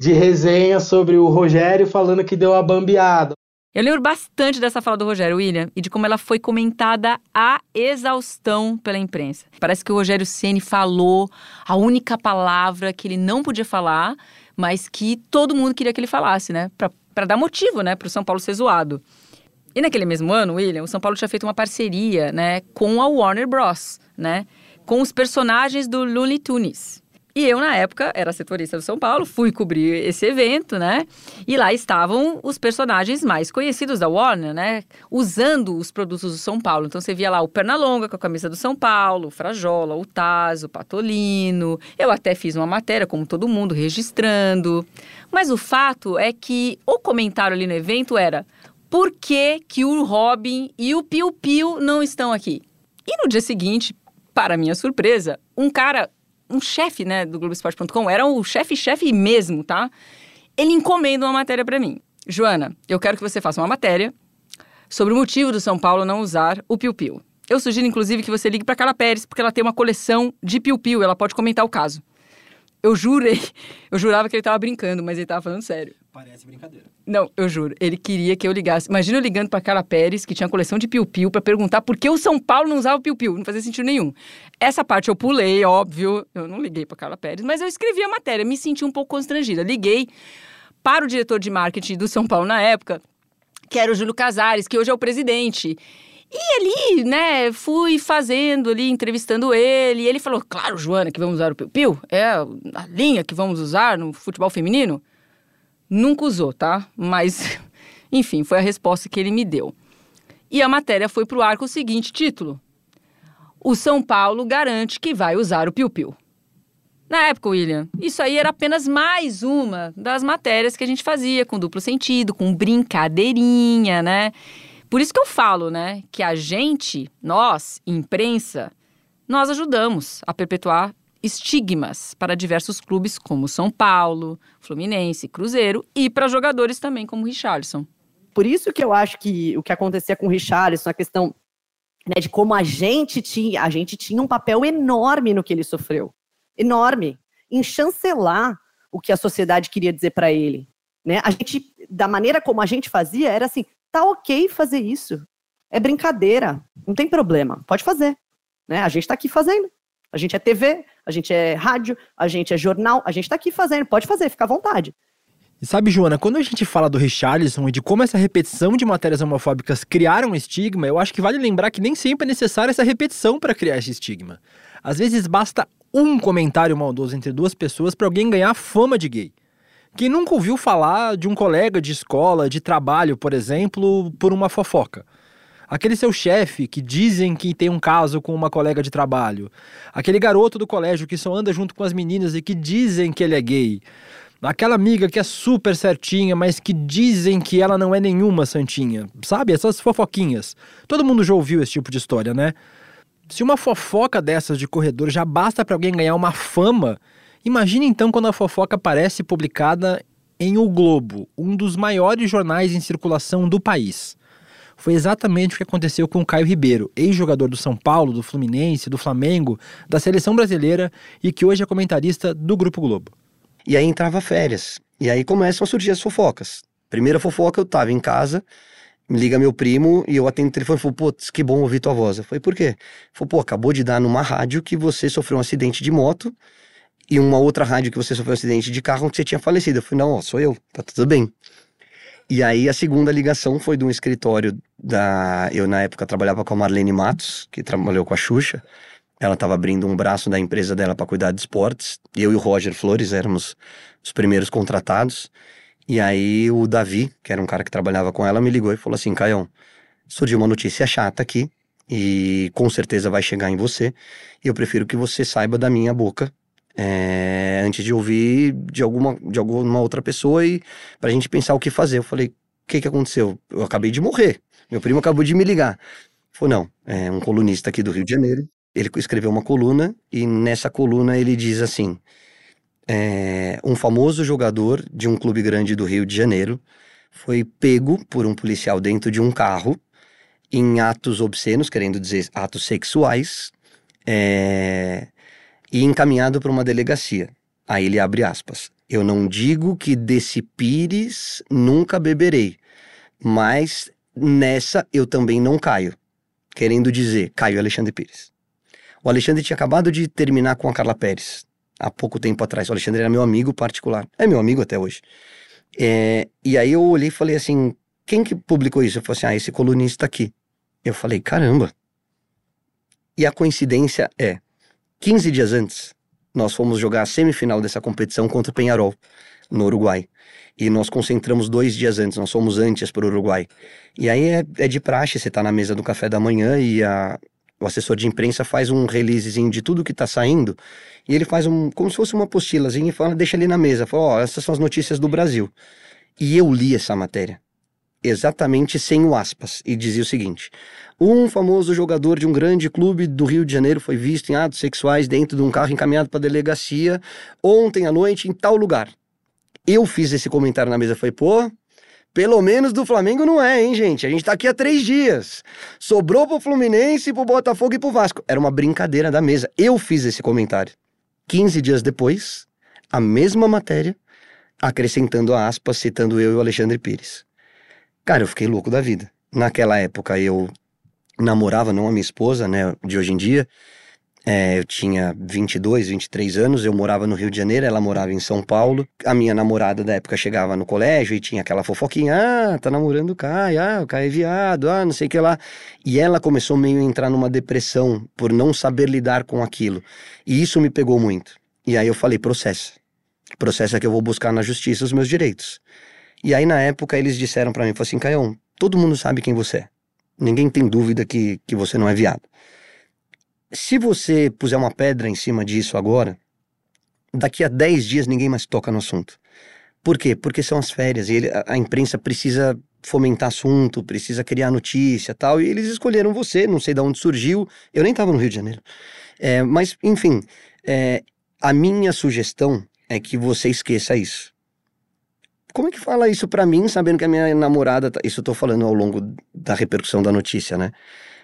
de resenha sobre o Rogério falando que deu a bambeada. Eu lembro bastante dessa fala do Rogério William e de como ela foi comentada à exaustão pela imprensa. Parece que o Rogério Ceni falou a única palavra que ele não podia falar, mas que todo mundo queria que ele falasse, né? Pra dar motivo, né, pro São Paulo ser zoado. E naquele mesmo ano, William, o São Paulo tinha feito uma parceria, né, com a Warner Bros, né, com os personagens do Looney Tunes. E eu, na época, era setorista do São Paulo, fui cobrir esse evento, né? E lá estavam os personagens mais conhecidos da Warner, né? Usando os produtos do São Paulo. Então você via lá o Pernalonga com a camisa do São Paulo, o Frajola, o Tazo, o Patolino. Eu até fiz uma matéria, como todo mundo, registrando. Mas o fato é que o comentário ali no evento era: por que, que o Robin e o Piu Piu não estão aqui? E no dia seguinte, para minha surpresa, um cara, um chefe, né, do Globoesporte.com, era o chefe-chefe mesmo, tá? Ele encomenda uma matéria para mim. Joana, eu quero que você faça uma matéria sobre o motivo do São Paulo não usar o Piu Piu. Eu sugiro, inclusive, que você ligue para Carla Pérez, porque ela tem uma coleção de piu-piu, ela pode comentar o caso. Eu jurei, (laughs) eu jurava que ele tava brincando, mas ele tava falando sério. Parece brincadeira. Não, eu juro, ele queria que eu ligasse. Imagina eu ligando pra Carla Pérez, que tinha coleção de piu-piu, pra perguntar por que o São Paulo não usava piu-piu. Não fazia sentido nenhum. Essa parte eu pulei, óbvio. Eu não liguei pra Carla Pérez, mas eu escrevi a matéria, me senti um pouco constrangida. Liguei para o diretor de marketing do São Paulo na época, que era o Júlio Casares, que hoje é o presidente. E ali, né, fui fazendo ali, entrevistando ele. Ele falou: Claro, Joana, que vamos usar o piu-piu. É a linha que vamos usar no futebol feminino. Nunca usou, tá? Mas, (laughs) enfim, foi a resposta que ele me deu. E a matéria foi pro ar com o seguinte título: O São Paulo garante que vai usar o piu-piu. Na época, William, isso aí era apenas mais uma das matérias que a gente fazia com duplo sentido, com brincadeirinha, né? Por isso que eu falo, né, que a gente, nós, imprensa, nós ajudamos a perpetuar estigmas para diversos clubes como São Paulo, Fluminense, Cruzeiro e para jogadores também como Richarlison. Por isso que eu acho que o que acontecia com o Richarlison, a questão né, de como a gente tinha, a gente tinha um papel enorme no que ele sofreu, enorme, em chancelar o que a sociedade queria dizer para ele, né? A gente, da maneira como a gente fazia, era assim, tá ok fazer isso. É brincadeira, não tem problema, pode fazer. Né? A gente está aqui fazendo. A gente é TV, a gente é rádio, a gente é jornal, a gente está aqui fazendo, pode fazer, fica à vontade. E sabe, Joana, quando a gente fala do Richarlison e de como essa repetição de matérias homofóbicas criaram um estigma, eu acho que vale lembrar que nem sempre é necessária essa repetição para criar esse estigma. Às vezes basta um comentário maldoso entre duas pessoas para alguém ganhar fama de gay. Quem nunca ouviu falar de um colega de escola, de trabalho, por exemplo, por uma fofoca? Aquele seu chefe que dizem que tem um caso com uma colega de trabalho. Aquele garoto do colégio que só anda junto com as meninas e que dizem que ele é gay. Aquela amiga que é super certinha, mas que dizem que ela não é nenhuma santinha. Sabe? Essas fofoquinhas. Todo mundo já ouviu esse tipo de história, né? Se uma fofoca dessas de corredor já basta para alguém ganhar uma fama, Imagine então quando a fofoca aparece publicada em O Globo, um dos maiores jornais em circulação do país. Foi exatamente o que aconteceu com o Caio Ribeiro, ex-jogador do São Paulo, do Fluminense, do Flamengo, da seleção brasileira e que hoje é comentarista do Grupo Globo. E aí entrava férias. E aí começam a surgir as fofocas. Primeira fofoca, eu tava em casa, me liga meu primo e eu atendo o telefone e falo, putz, que bom ouvir tua voz. Eu falei, por quê? Falei, pô, acabou de dar numa rádio que você sofreu um acidente de moto e uma outra rádio que você sofreu um acidente de carro que você tinha falecido. Eu falei, não, ó, sou eu, tá tudo bem. E aí a segunda ligação foi de um escritório da. Eu na época trabalhava com a Marlene Matos, que trabalhou com a Xuxa. Ela estava abrindo um braço da empresa dela para cuidar de esportes. Eu e o Roger Flores éramos os primeiros contratados. E aí o Davi, que era um cara que trabalhava com ela, me ligou e falou assim: Caião, surgiu uma notícia chata aqui e com certeza vai chegar em você. E eu prefiro que você saiba da minha boca é, antes de ouvir de alguma, de alguma outra pessoa e pra gente pensar o que fazer. Eu falei, o que que aconteceu? Eu acabei de morrer. Meu primo acabou de me ligar. Falei, não, é um colunista aqui do Rio de Janeiro. Ele escreveu uma coluna e nessa coluna ele diz assim: é, um famoso jogador de um clube grande do Rio de Janeiro foi pego por um policial dentro de um carro em atos obscenos, querendo dizer atos sexuais, é, e encaminhado para uma delegacia. Aí ele abre aspas. Eu não digo que desse pires nunca beberei, mas nessa eu também não caio. Querendo dizer, Caio Alexandre Pires. O Alexandre tinha acabado de terminar com a Carla Pérez, há pouco tempo atrás. O Alexandre era meu amigo particular. É meu amigo até hoje. É, e aí eu olhei e falei assim: quem que publicou isso? Eu falei assim: ah, esse colunista aqui. Eu falei: caramba. E a coincidência é: 15 dias antes, nós fomos jogar a semifinal dessa competição contra o Penharol, no Uruguai. E nós concentramos dois dias antes, nós fomos antes para o Uruguai. E aí é, é, de praxe, você tá na mesa do café da manhã e a, o assessor de imprensa faz um releasezinho de tudo que tá saindo. E ele faz um, como se fosse uma apostilazinha e fala, deixa ali na mesa. Fala, ó, oh, essas são as notícias do Brasil. E eu li essa matéria exatamente sem o aspas, e dizia o seguinte: um famoso jogador de um grande clube do Rio de Janeiro foi visto em atos sexuais dentro de um carro encaminhado para a delegacia ontem à noite em tal lugar. Eu fiz esse comentário na mesa, foi pô, Pelo menos do Flamengo não é, hein, gente? A gente tá aqui há três dias. Sobrou pro Fluminense, pro Botafogo e pro Vasco. Era uma brincadeira da mesa. Eu fiz esse comentário. 15 dias depois, a mesma matéria, acrescentando a aspas, citando eu e o Alexandre Pires. Cara, eu fiquei louco da vida. Naquela época eu namorava, não a minha esposa, né, de hoje em dia. É, eu tinha 22, 23 anos, eu morava no Rio de Janeiro, ela morava em São Paulo. A minha namorada da época chegava no colégio e tinha aquela fofoquinha: ah, tá namorando o Caio, ah, o Caio é viado, ah, não sei o que lá. E ela começou meio a entrar numa depressão por não saber lidar com aquilo. E isso me pegou muito. E aí eu falei: processa. Processa que eu vou buscar na justiça os meus direitos. E aí na época eles disseram para mim: assim, Caio, todo mundo sabe quem você é. Ninguém tem dúvida que, que você não é viado. Se você puser uma pedra em cima disso agora, daqui a 10 dias ninguém mais toca no assunto. Por quê? Porque são as férias e ele, a, a, imprensa precisa fomentar assunto, precisa criar notícia tal. E eles escolheram você, não sei de onde surgiu. Eu nem estava no Rio de Janeiro. É, mas, enfim, é, a minha sugestão é que você esqueça isso. Como é que fala isso para mim, sabendo que a minha namorada. Tá... Isso eu tô falando ao longo da repercussão da notícia, né?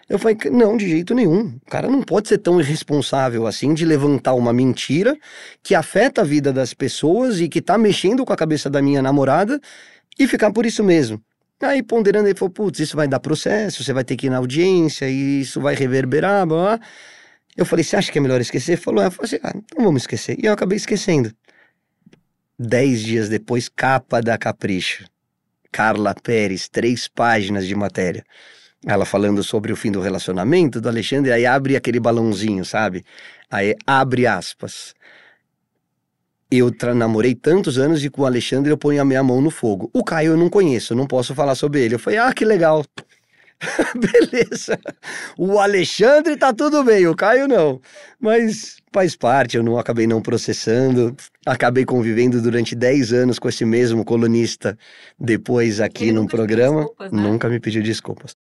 Eu falei, não, de jeito nenhum. O cara não pode ser tão irresponsável assim de levantar uma mentira que afeta a vida das pessoas e que tá mexendo com a cabeça da minha namorada e ficar por isso mesmo. Aí ponderando, ele falou, putz, isso vai dar processo, você vai ter que ir na audiência e isso vai reverberar, blá, blá. Eu falei, você acha que é melhor esquecer? Ele falou, é. eu falei assim, ah, então vamos esquecer. E eu acabei esquecendo. Dez dias depois, capa da Capricho. Carla Pérez, três páginas de matéria ela falando sobre o fim do relacionamento do Alexandre, aí abre aquele balãozinho, sabe? Aí abre aspas. Eu namorei tantos anos e com o Alexandre eu ponho a minha mão no fogo. O Caio eu não conheço, não posso falar sobre ele. Eu falei, ah, que legal. (laughs) Beleza. O Alexandre tá tudo bem, o Caio não. Mas faz parte, eu não acabei não processando. Acabei convivendo durante 10 anos com esse mesmo colunista depois aqui no programa. Desculpas, né? Nunca me pediu desculpas.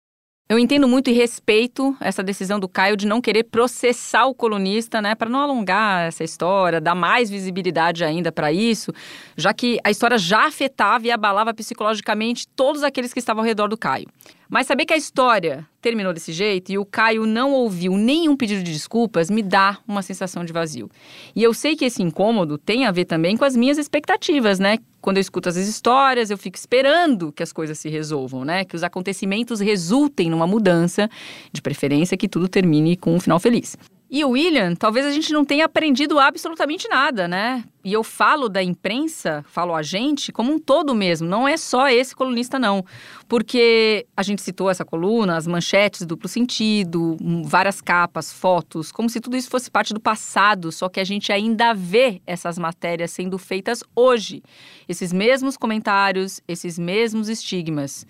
Eu entendo muito e respeito essa decisão do Caio de não querer processar o colunista, né, para não alongar essa história, dar mais visibilidade ainda para isso, já que a história já afetava e abalava psicologicamente todos aqueles que estavam ao redor do Caio. Mas saber que a história terminou desse jeito e o Caio não ouviu nenhum pedido de desculpas me dá uma sensação de vazio. E eu sei que esse incômodo tem a ver também com as minhas expectativas, né? Quando eu escuto as histórias, eu fico esperando que as coisas se resolvam, né? Que os acontecimentos resultem numa mudança, de preferência que tudo termine com um final feliz. E o William, talvez a gente não tenha aprendido absolutamente nada, né? E eu falo da imprensa, falo a gente, como um todo mesmo, não é só esse colunista, não. Porque a gente citou essa coluna, as manchetes duplo sentido, várias capas, fotos, como se tudo isso fosse parte do passado, só que a gente ainda vê essas matérias sendo feitas hoje. Esses mesmos comentários, esses mesmos estigmas.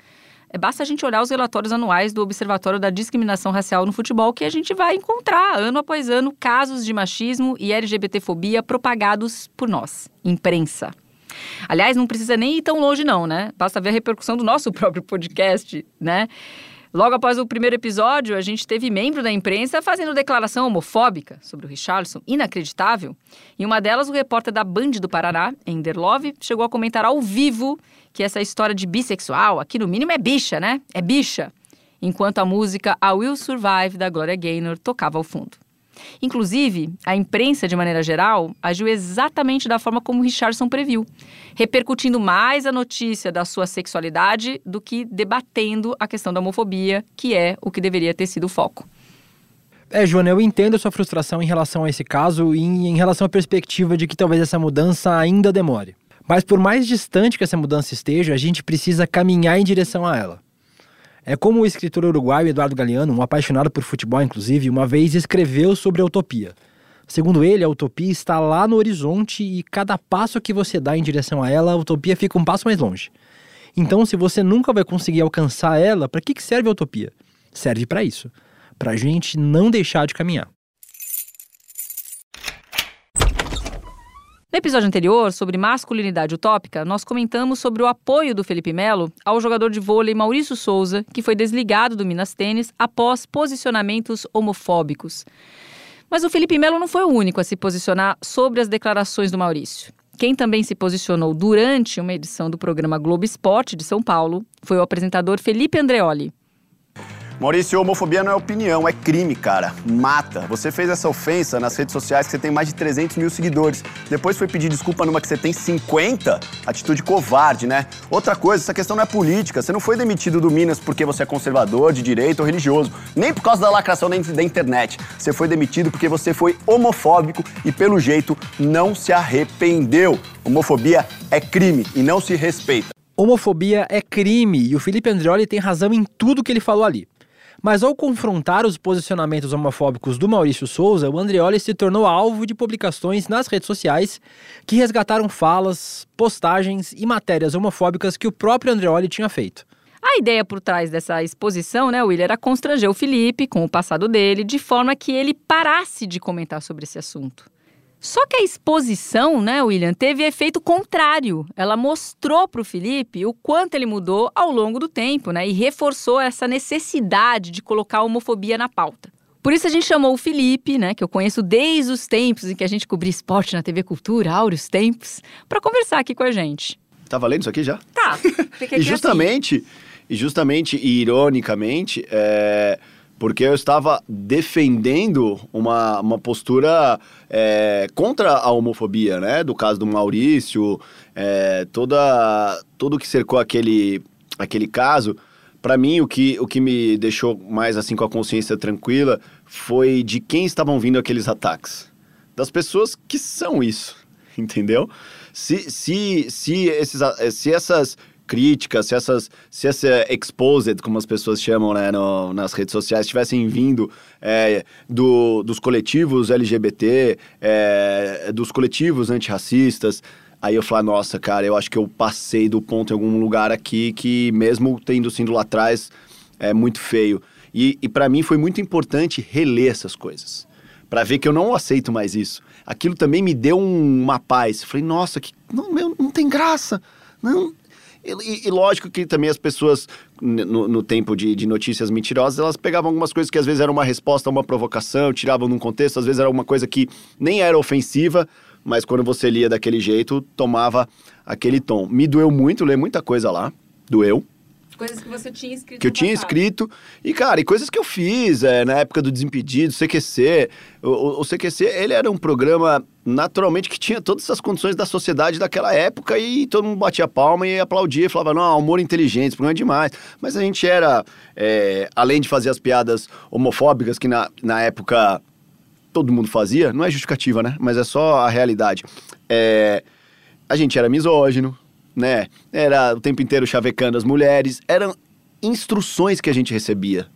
É, basta a gente olhar os relatórios anuais do Observatório da Discriminação Racial no Futebol que a gente vai encontrar, ano após ano, casos de machismo e LGBTfobia propagados por nós, imprensa. Aliás, não precisa nem ir tão longe não, né? Basta ver a repercussão do nosso (laughs) próprio podcast, né? Logo após o primeiro episódio, a gente teve membro da imprensa fazendo declaração homofóbica sobre o Richarlison, inacreditável. Em uma delas, o repórter da Band do Paraná, Ender Love, chegou a comentar ao vivo que essa história de bissexual, aqui no mínimo, é bicha, né? É bicha. Enquanto a música I Will Survive, da Gloria Gaynor, tocava ao fundo. Inclusive, a imprensa, de maneira geral, agiu exatamente da forma como Richardson previu, repercutindo mais a notícia da sua sexualidade do que debatendo a questão da homofobia, que é o que deveria ter sido o foco. É, Joana, eu entendo a sua frustração em relação a esse caso e em relação à perspectiva de que talvez essa mudança ainda demore. Mas por mais distante que essa mudança esteja, a gente precisa caminhar em direção a ela. É como o escritor uruguaio Eduardo Galeano, um apaixonado por futebol inclusive, uma vez escreveu sobre a utopia. Segundo ele, a utopia está lá no horizonte e cada passo que você dá em direção a ela, a utopia fica um passo mais longe. Então, se você nunca vai conseguir alcançar ela, para que serve a utopia? Serve para isso, para a gente não deixar de caminhar. No episódio anterior, sobre masculinidade utópica, nós comentamos sobre o apoio do Felipe Melo ao jogador de vôlei Maurício Souza, que foi desligado do Minas Tênis após posicionamentos homofóbicos. Mas o Felipe Melo não foi o único a se posicionar sobre as declarações do Maurício. Quem também se posicionou durante uma edição do programa Globo Esporte de São Paulo foi o apresentador Felipe Andreoli. Maurício, homofobia não é opinião, é crime, cara. Mata. Você fez essa ofensa nas redes sociais que você tem mais de 300 mil seguidores. Depois foi pedir desculpa numa que você tem 50? Atitude covarde, né? Outra coisa, essa questão não é política. Você não foi demitido do Minas porque você é conservador, de direita ou religioso. Nem por causa da lacração da internet. Você foi demitido porque você foi homofóbico e, pelo jeito, não se arrependeu. Homofobia é crime e não se respeita. Homofobia é crime e o Felipe Andreoli tem razão em tudo que ele falou ali. Mas ao confrontar os posicionamentos homofóbicos do Maurício Souza, o Andreoli se tornou alvo de publicações nas redes sociais que resgataram falas, postagens e matérias homofóbicas que o próprio Andreoli tinha feito. A ideia por trás dessa exposição, né, Will, era constranger o Felipe com o passado dele, de forma que ele parasse de comentar sobre esse assunto. Só que a exposição, né, William, teve efeito contrário. Ela mostrou para o Felipe o quanto ele mudou ao longo do tempo, né, e reforçou essa necessidade de colocar a homofobia na pauta. Por isso a gente chamou o Felipe, né, que eu conheço desde os tempos em que a gente cobria esporte na TV Cultura, áureos tempos, para conversar aqui com a gente. Tá valendo isso aqui já? Tá. (laughs) e justamente, assim. e justamente e ironicamente, é porque eu estava defendendo uma, uma postura é, contra a homofobia, né? Do caso do Maurício, é, toda, tudo que cercou aquele, aquele caso. Para mim, o que, o que me deixou mais assim com a consciência tranquila foi de quem estavam vindo aqueles ataques. Das pessoas que são isso, (laughs) entendeu? Se, se, se, esses, se essas críticas, se essas, se essa exposed, como as pessoas chamam né, no, nas redes sociais, tivessem vindo é, do, dos coletivos LGBT, é, dos coletivos antirracistas, aí eu falo, nossa, cara, eu acho que eu passei do ponto em algum lugar aqui que, mesmo tendo sido lá atrás, é muito feio. E, e para mim foi muito importante reler essas coisas, para ver que eu não aceito mais isso. Aquilo também me deu um, uma paz. Falei, nossa, que, não, meu, não tem graça. Não, e, e, lógico que também as pessoas, no, no tempo de, de, notícias mentirosas, elas pegavam algumas coisas que às vezes eram uma resposta a uma provocação, tiravam num contexto, às vezes era uma coisa que nem era ofensiva, mas quando você lia daquele jeito, tomava aquele tom. Me doeu muito ler muita coisa lá, doeu. Coisas que você tinha escrito. Que eu tinha passado. escrito. E, cara, e coisas que eu fiz é, na época do Desimpedido, CQC. O, o, o, CQC, ele era um programa, naturalmente, que tinha todas essas condições da sociedade daquela época e todo mundo batia palma e aplaudia e falava, não, humor inteligente, esse programa é demais. Mas a gente era, é, além de fazer as piadas homofóbicas, que na, na época todo mundo fazia, não é justificativa, né? Mas é só a realidade. É, a gente era misógino, né? Era o tempo inteiro chavecando as mulheres. Eram instruções que a gente recebia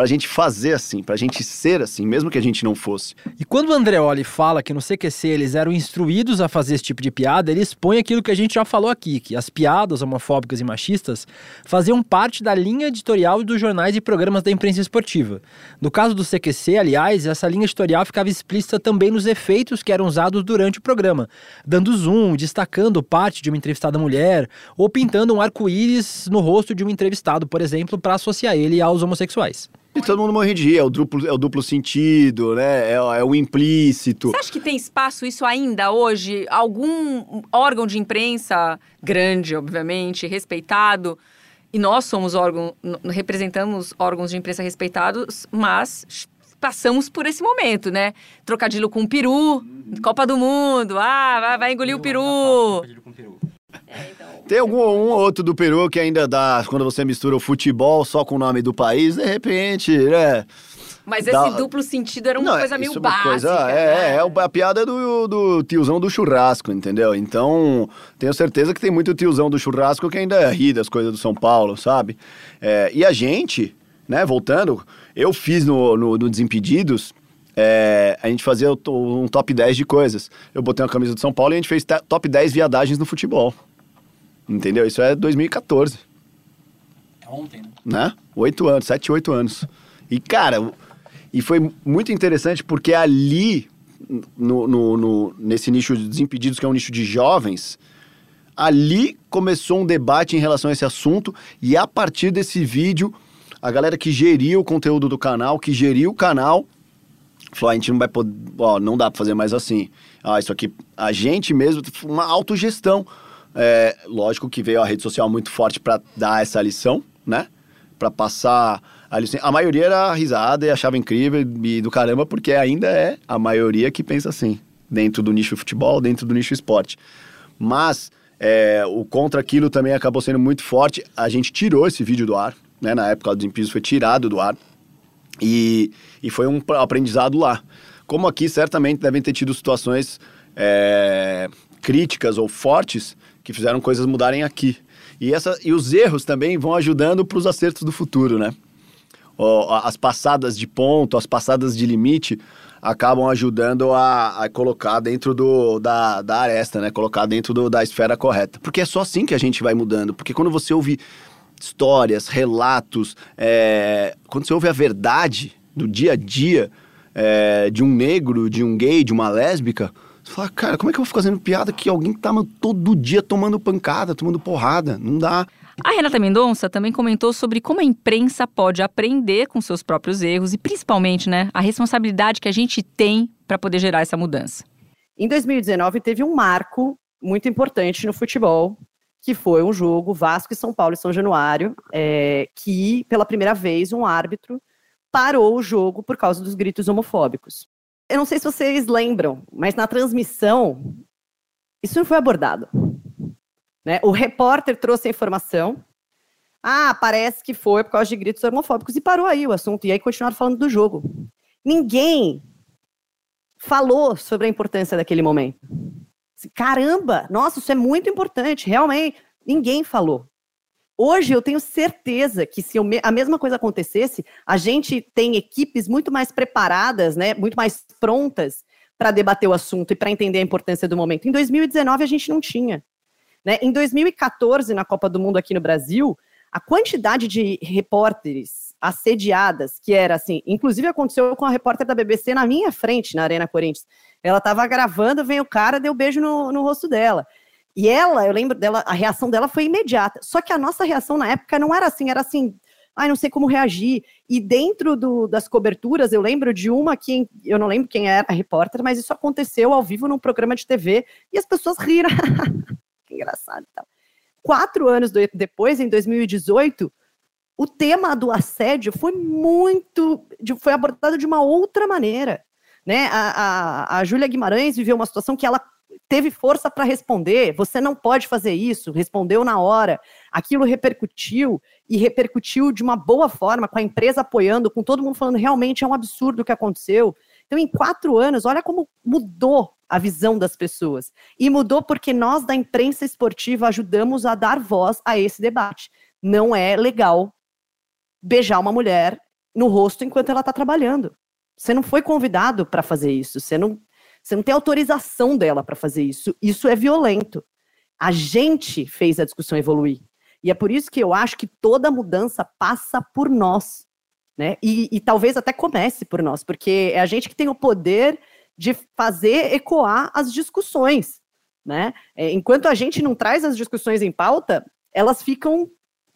pra gente fazer assim, pra gente ser assim, mesmo que a gente não fosse. E quando o Andreoli fala que no CQC eles eram instruídos a fazer esse tipo de piada, ele expõe aquilo que a gente já falou aqui, que as piadas homofóbicas e machistas faziam parte da linha editorial dos jornais e programas da imprensa esportiva. No caso do CQC, aliás, essa linha editorial ficava explícita também nos efeitos que eram usados durante o programa, dando zoom, destacando parte de uma entrevistada mulher, ou pintando um arco-íris no rosto de um entrevistado, por exemplo, para associar ele aos homossexuais. E todo mundo morre de rir, é o duplo, é o duplo sentido, né? É, é, o implícito. Você acha que tem espaço isso ainda hoje? Algum órgão de imprensa grande, obviamente, respeitado, e nós somos órgão, representamos órgãos de imprensa respeitados, mas passamos por esse momento, né? Trocadilho com o peru, Copa do Mundo, ah, vai, vai engolir o peru. Trocadilho com peru. É. Tem algum um outro do Peru que ainda dá, quando você mistura o futebol só com o nome do país, de repente, né? Mas esse duplo sentido era uma Não, coisa meio é básica. Coisa, é, né? é, é, a piada do, do tiozão do churrasco, entendeu? Então, tenho certeza que tem muito tiozão do churrasco que ainda ri das coisas do São Paulo, sabe? É, e a gente, né, voltando, eu fiz no, no, no Desimpedidos, é, a gente fazia um top 10 de coisas. Eu botei uma camisa do São Paulo e a gente fez top 10 viadagens no futebol. Entendeu? Isso é 2014. É ontem, né? Né? Oito anos, sete, oito anos. E, cara, e foi muito interessante porque ali, no, no, no, nesse nicho de Desimpedidos, que é um nicho de jovens, ali começou um debate em relação a esse assunto e a partir desse vídeo, a galera que geria o conteúdo do canal, que geria o canal, falou: a gente não vai poder, ó, não dá pra fazer mais assim. Ah, isso aqui, a gente mesmo, uma autogestão. É, lógico que veio a rede social muito forte para dar essa lição, né? Para passar a lição. A maioria era risada e achava incrível e do caramba, porque ainda é a maioria que pensa assim, dentro do nicho futebol, dentro do nicho esporte. Mas é, o contra aquilo também acabou sendo muito forte. A gente tirou esse vídeo do ar, né? Na época do Desimpedidos foi tirado do ar. E, e foi um aprendizado lá. Como aqui, certamente devem ter tido situações é, críticas ou fortes que fizeram coisas mudarem aqui. E, essa, e os erros também vão ajudando para os acertos do futuro, né? As passadas de ponto, as passadas de limite acabam ajudando a, a colocar dentro do, da, da aresta, né? Colocar dentro do, da esfera correta. Porque é só assim que a gente vai mudando. Porque quando você ouve histórias, relatos, é, quando você ouve a verdade do dia a dia é, de um negro, de um gay, de uma lésbica, você fala, cara, como é que eu vou ficar fazendo piada que alguém que tá todo dia tomando pancada, tomando porrada? Não dá. A Renata Mendonça também comentou sobre como a imprensa pode aprender com seus próprios erros e, principalmente, né, a responsabilidade que a gente tem para poder gerar essa mudança. Em 2019, teve um marco muito importante no futebol, que foi um jogo Vasco e São Paulo e São Januário, é, que, pela primeira vez, um árbitro parou o jogo por causa dos gritos homofóbicos. Eu não sei se vocês lembram, mas na transmissão, isso não foi abordado. Né? O repórter trouxe a informação. Ah, parece que foi por causa de gritos homofóbicos. E parou aí o assunto. E aí continuaram falando do jogo. Ninguém falou sobre a importância daquele momento. Caramba, nossa, isso é muito importante. Realmente, ninguém falou. Hoje eu tenho certeza que se a mesma coisa acontecesse, a gente tem equipes muito mais preparadas, né, muito mais prontas para debater o assunto e para entender a importância do momento. Em 2019 a gente não tinha. Né? Em 2014, na Copa do Mundo aqui no Brasil, a quantidade de repórteres assediadas, que era assim, inclusive aconteceu com a repórter da BBC na minha frente, na Arena Corinthians. Ela estava gravando, vem o cara, deu um beijo no, no rosto dela. E ela, eu lembro dela, a reação dela foi imediata. Só que a nossa reação na época não era assim, era assim, ai, não sei como reagir. E dentro do, das coberturas, eu lembro de uma que, eu não lembro quem era a repórter, mas isso aconteceu ao vivo num programa de TV e as pessoas riram. (laughs) que engraçado e tal. Quatro anos depois, em 2018, o tema do assédio foi muito. foi abordado de uma outra maneira. Né? A, a, a Júlia Guimarães viveu uma situação que ela teve força para responder. Você não pode fazer isso. Respondeu na hora. Aquilo repercutiu e repercutiu de uma boa forma, com a empresa apoiando, com todo mundo falando realmente é um absurdo o que aconteceu. Então, em quatro anos, olha como mudou a visão das pessoas. E mudou porque nós, da imprensa esportiva, ajudamos a dar voz a esse debate. Não é legal beijar uma mulher no rosto enquanto ela está trabalhando. Você não foi convidado para fazer isso. Você não, você não tem autorização dela para fazer isso. Isso é violento. A gente fez a discussão evoluir. E é por isso que eu acho que toda mudança passa por nós. Né? E, e talvez até comece por nós, porque é a gente que tem o poder de fazer ecoar as discussões, né? É, enquanto a gente não traz as discussões em pauta, elas ficam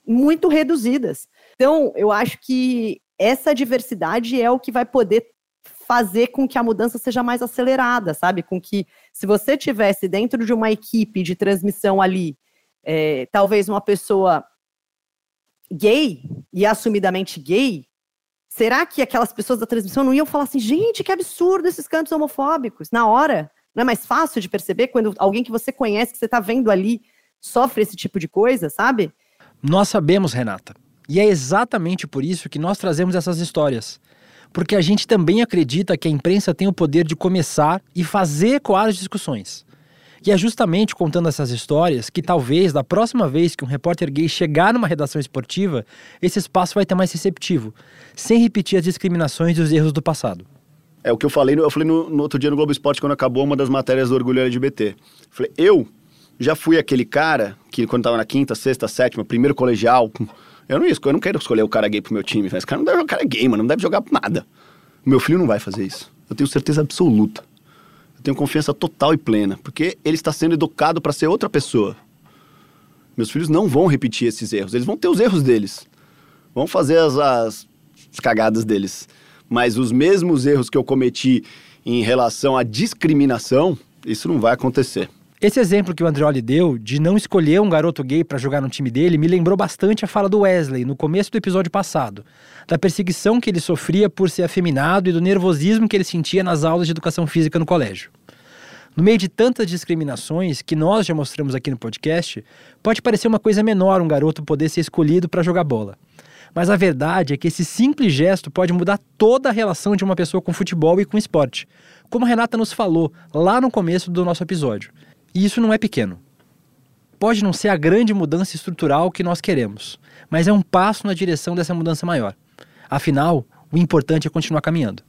muito reduzidas. Então, eu acho que essa diversidade é o que vai poder fazer com que a mudança seja mais acelerada, sabe? Com que, se você tivesse dentro de uma equipe de transmissão ali, é, talvez uma pessoa gay e assumidamente gay, Será que aquelas pessoas da transmissão não iam falar assim, gente, que absurdo esses cantos homofóbicos? Na hora, não é mais fácil de perceber quando alguém que você conhece, que você está vendo ali, sofre esse tipo de coisa, sabe? Nós sabemos, Renata. E é exatamente por isso que nós trazemos essas histórias. Porque a gente também acredita que a imprensa tem o poder de começar e fazer ecoar as discussões. E é justamente contando essas histórias que talvez da próxima vez que um repórter gay chegar numa redação esportiva, esse espaço vai ter mais receptivo, sem repetir as discriminações e os erros do passado. É o que eu falei, eu falei no, no outro dia no Globo Esporte quando acabou uma das matérias do Orgulho LGBT. Falei, eu já fui aquele cara que quando tava na quinta, sexta, sétima, primeiro colegial, eu não, eu não quero escolher o cara gay pro meu time. Esse cara não deve, o cara gay, mano, não deve jogar nada. Meu filho não vai fazer isso. Eu tenho certeza absoluta tenho confiança total e plena, porque ele está sendo educado para ser outra pessoa. Meus filhos não vão repetir esses erros, eles vão ter os erros deles, vão fazer as, as cagadas deles. mas os mesmos erros que eu cometi em relação à discriminação, isso não vai acontecer. Esse exemplo que o Andreoli deu de não escolher um garoto gay para jogar no time dele me lembrou bastante a fala do Wesley no começo do episódio passado, da perseguição que ele sofria por ser afeminado e do nervosismo que ele sentia nas aulas de educação física no colégio. No meio de tantas discriminações que nós já mostramos aqui no podcast, pode parecer uma coisa menor um garoto poder ser escolhido para jogar bola. Mas a verdade é que esse simples gesto pode mudar toda a relação de uma pessoa com futebol e com esporte, como a Renata nos falou lá no começo do nosso episódio. E isso não é pequeno. Pode não ser a grande mudança estrutural que nós queremos, mas é um passo na direção dessa mudança maior. Afinal, o importante é continuar caminhando.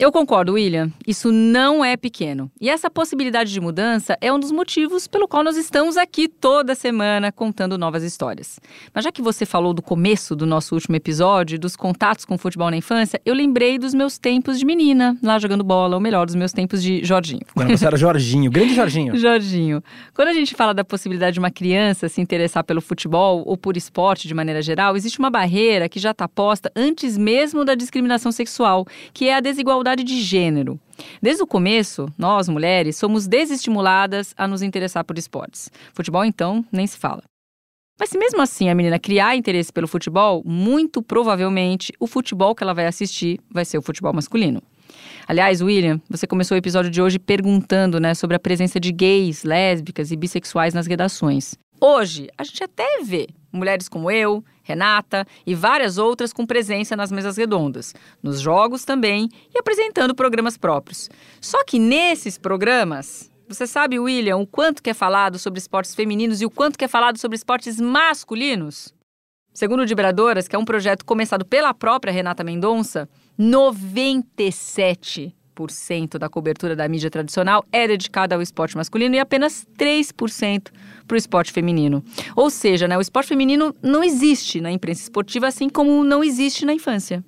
Eu concordo, William. Isso não é pequeno. E essa possibilidade de mudança é um dos motivos pelo qual nós estamos aqui toda semana contando novas histórias. Mas já que você falou do começo do nosso último episódio, dos contatos com o futebol na infância, eu lembrei dos meus tempos de menina, lá jogando bola, ou melhor, dos meus tempos de Jorginho. Quando você era (laughs) Jorginho, grande Jorginho. Jorginho. Quando a gente fala da possibilidade de uma criança se interessar pelo futebol ou por esporte de maneira geral, existe uma barreira que já está posta antes mesmo da discriminação sexual, que é a desigualdade de gênero. Desde o começo, nós, mulheres, somos desestimuladas a nos interessar por esportes. Futebol, então, nem se fala. Mas se mesmo assim a menina criar interesse pelo futebol, muito provavelmente o futebol que ela vai assistir vai ser o futebol masculino. Aliás, William, você começou o episódio de hoje perguntando né, sobre a presença de gays, lésbicas e bissexuais nas redações. Hoje, a gente até vê mulheres como eu, Renata e várias outras com presença nas mesas redondas, nos jogos também e apresentando programas próprios. Só que nesses programas, você sabe, William, o quanto que é falado sobre esportes femininos e o quanto que é falado sobre esportes masculinos? Segundo o Vibradoras, que é um projeto começado pela própria Renata Mendonça, 97 3% da cobertura da mídia tradicional é dedicada ao esporte masculino e apenas 3% para o esporte feminino. Ou seja, né, o esporte feminino não existe na imprensa esportiva, assim como não existe na infância.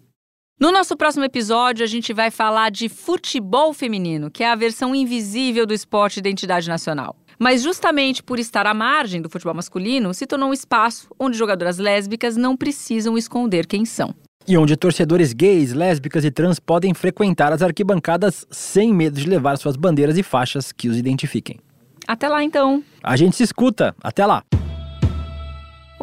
No nosso próximo episódio, a gente vai falar de futebol feminino, que é a versão invisível do esporte de identidade nacional. Mas justamente por estar à margem do futebol masculino, se tornou um espaço onde jogadoras lésbicas não precisam esconder quem são. E onde torcedores gays, lésbicas e trans podem frequentar as arquibancadas sem medo de levar suas bandeiras e faixas que os identifiquem. Até lá então. A gente se escuta. Até lá.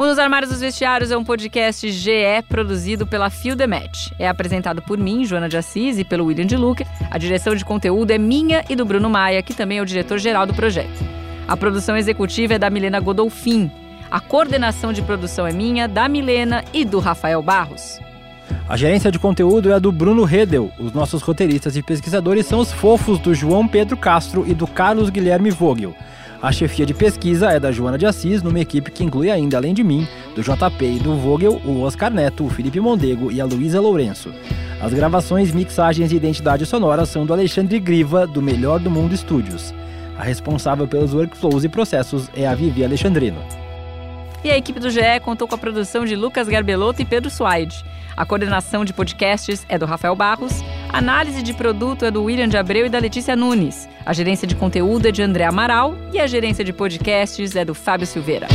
O Nos Armários dos Vestiários é um podcast GE produzido pela Fio The Match. É apresentado por mim, Joana de Assis, e pelo William de Luca. A direção de conteúdo é minha e do Bruno Maia, que também é o diretor-geral do projeto. A produção executiva é da Milena Godolfin. A coordenação de produção é minha, da Milena e do Rafael Barros. A gerência de conteúdo é a do Bruno Redel. Os nossos roteiristas e pesquisadores são os fofos do João Pedro Castro e do Carlos Guilherme Vogel. A chefia de pesquisa é da Joana de Assis, numa equipe que inclui ainda, além de mim, do JP e do Vogel, o Oscar Neto, o Felipe Mondego e a Luísa Lourenço. As gravações, mixagens e identidade sonora são do Alexandre Griva, do Melhor do Mundo Estúdios. A responsável pelos workflows e processos é a Vivi Alexandrino. E a equipe do GE contou com a produção de Lucas Garbelotto e Pedro Suaide. A coordenação de podcasts é do Rafael Barros, a análise de produto é do William de Abreu e da Letícia Nunes, a gerência de conteúdo é de André Amaral e a gerência de podcasts é do Fábio Silveira.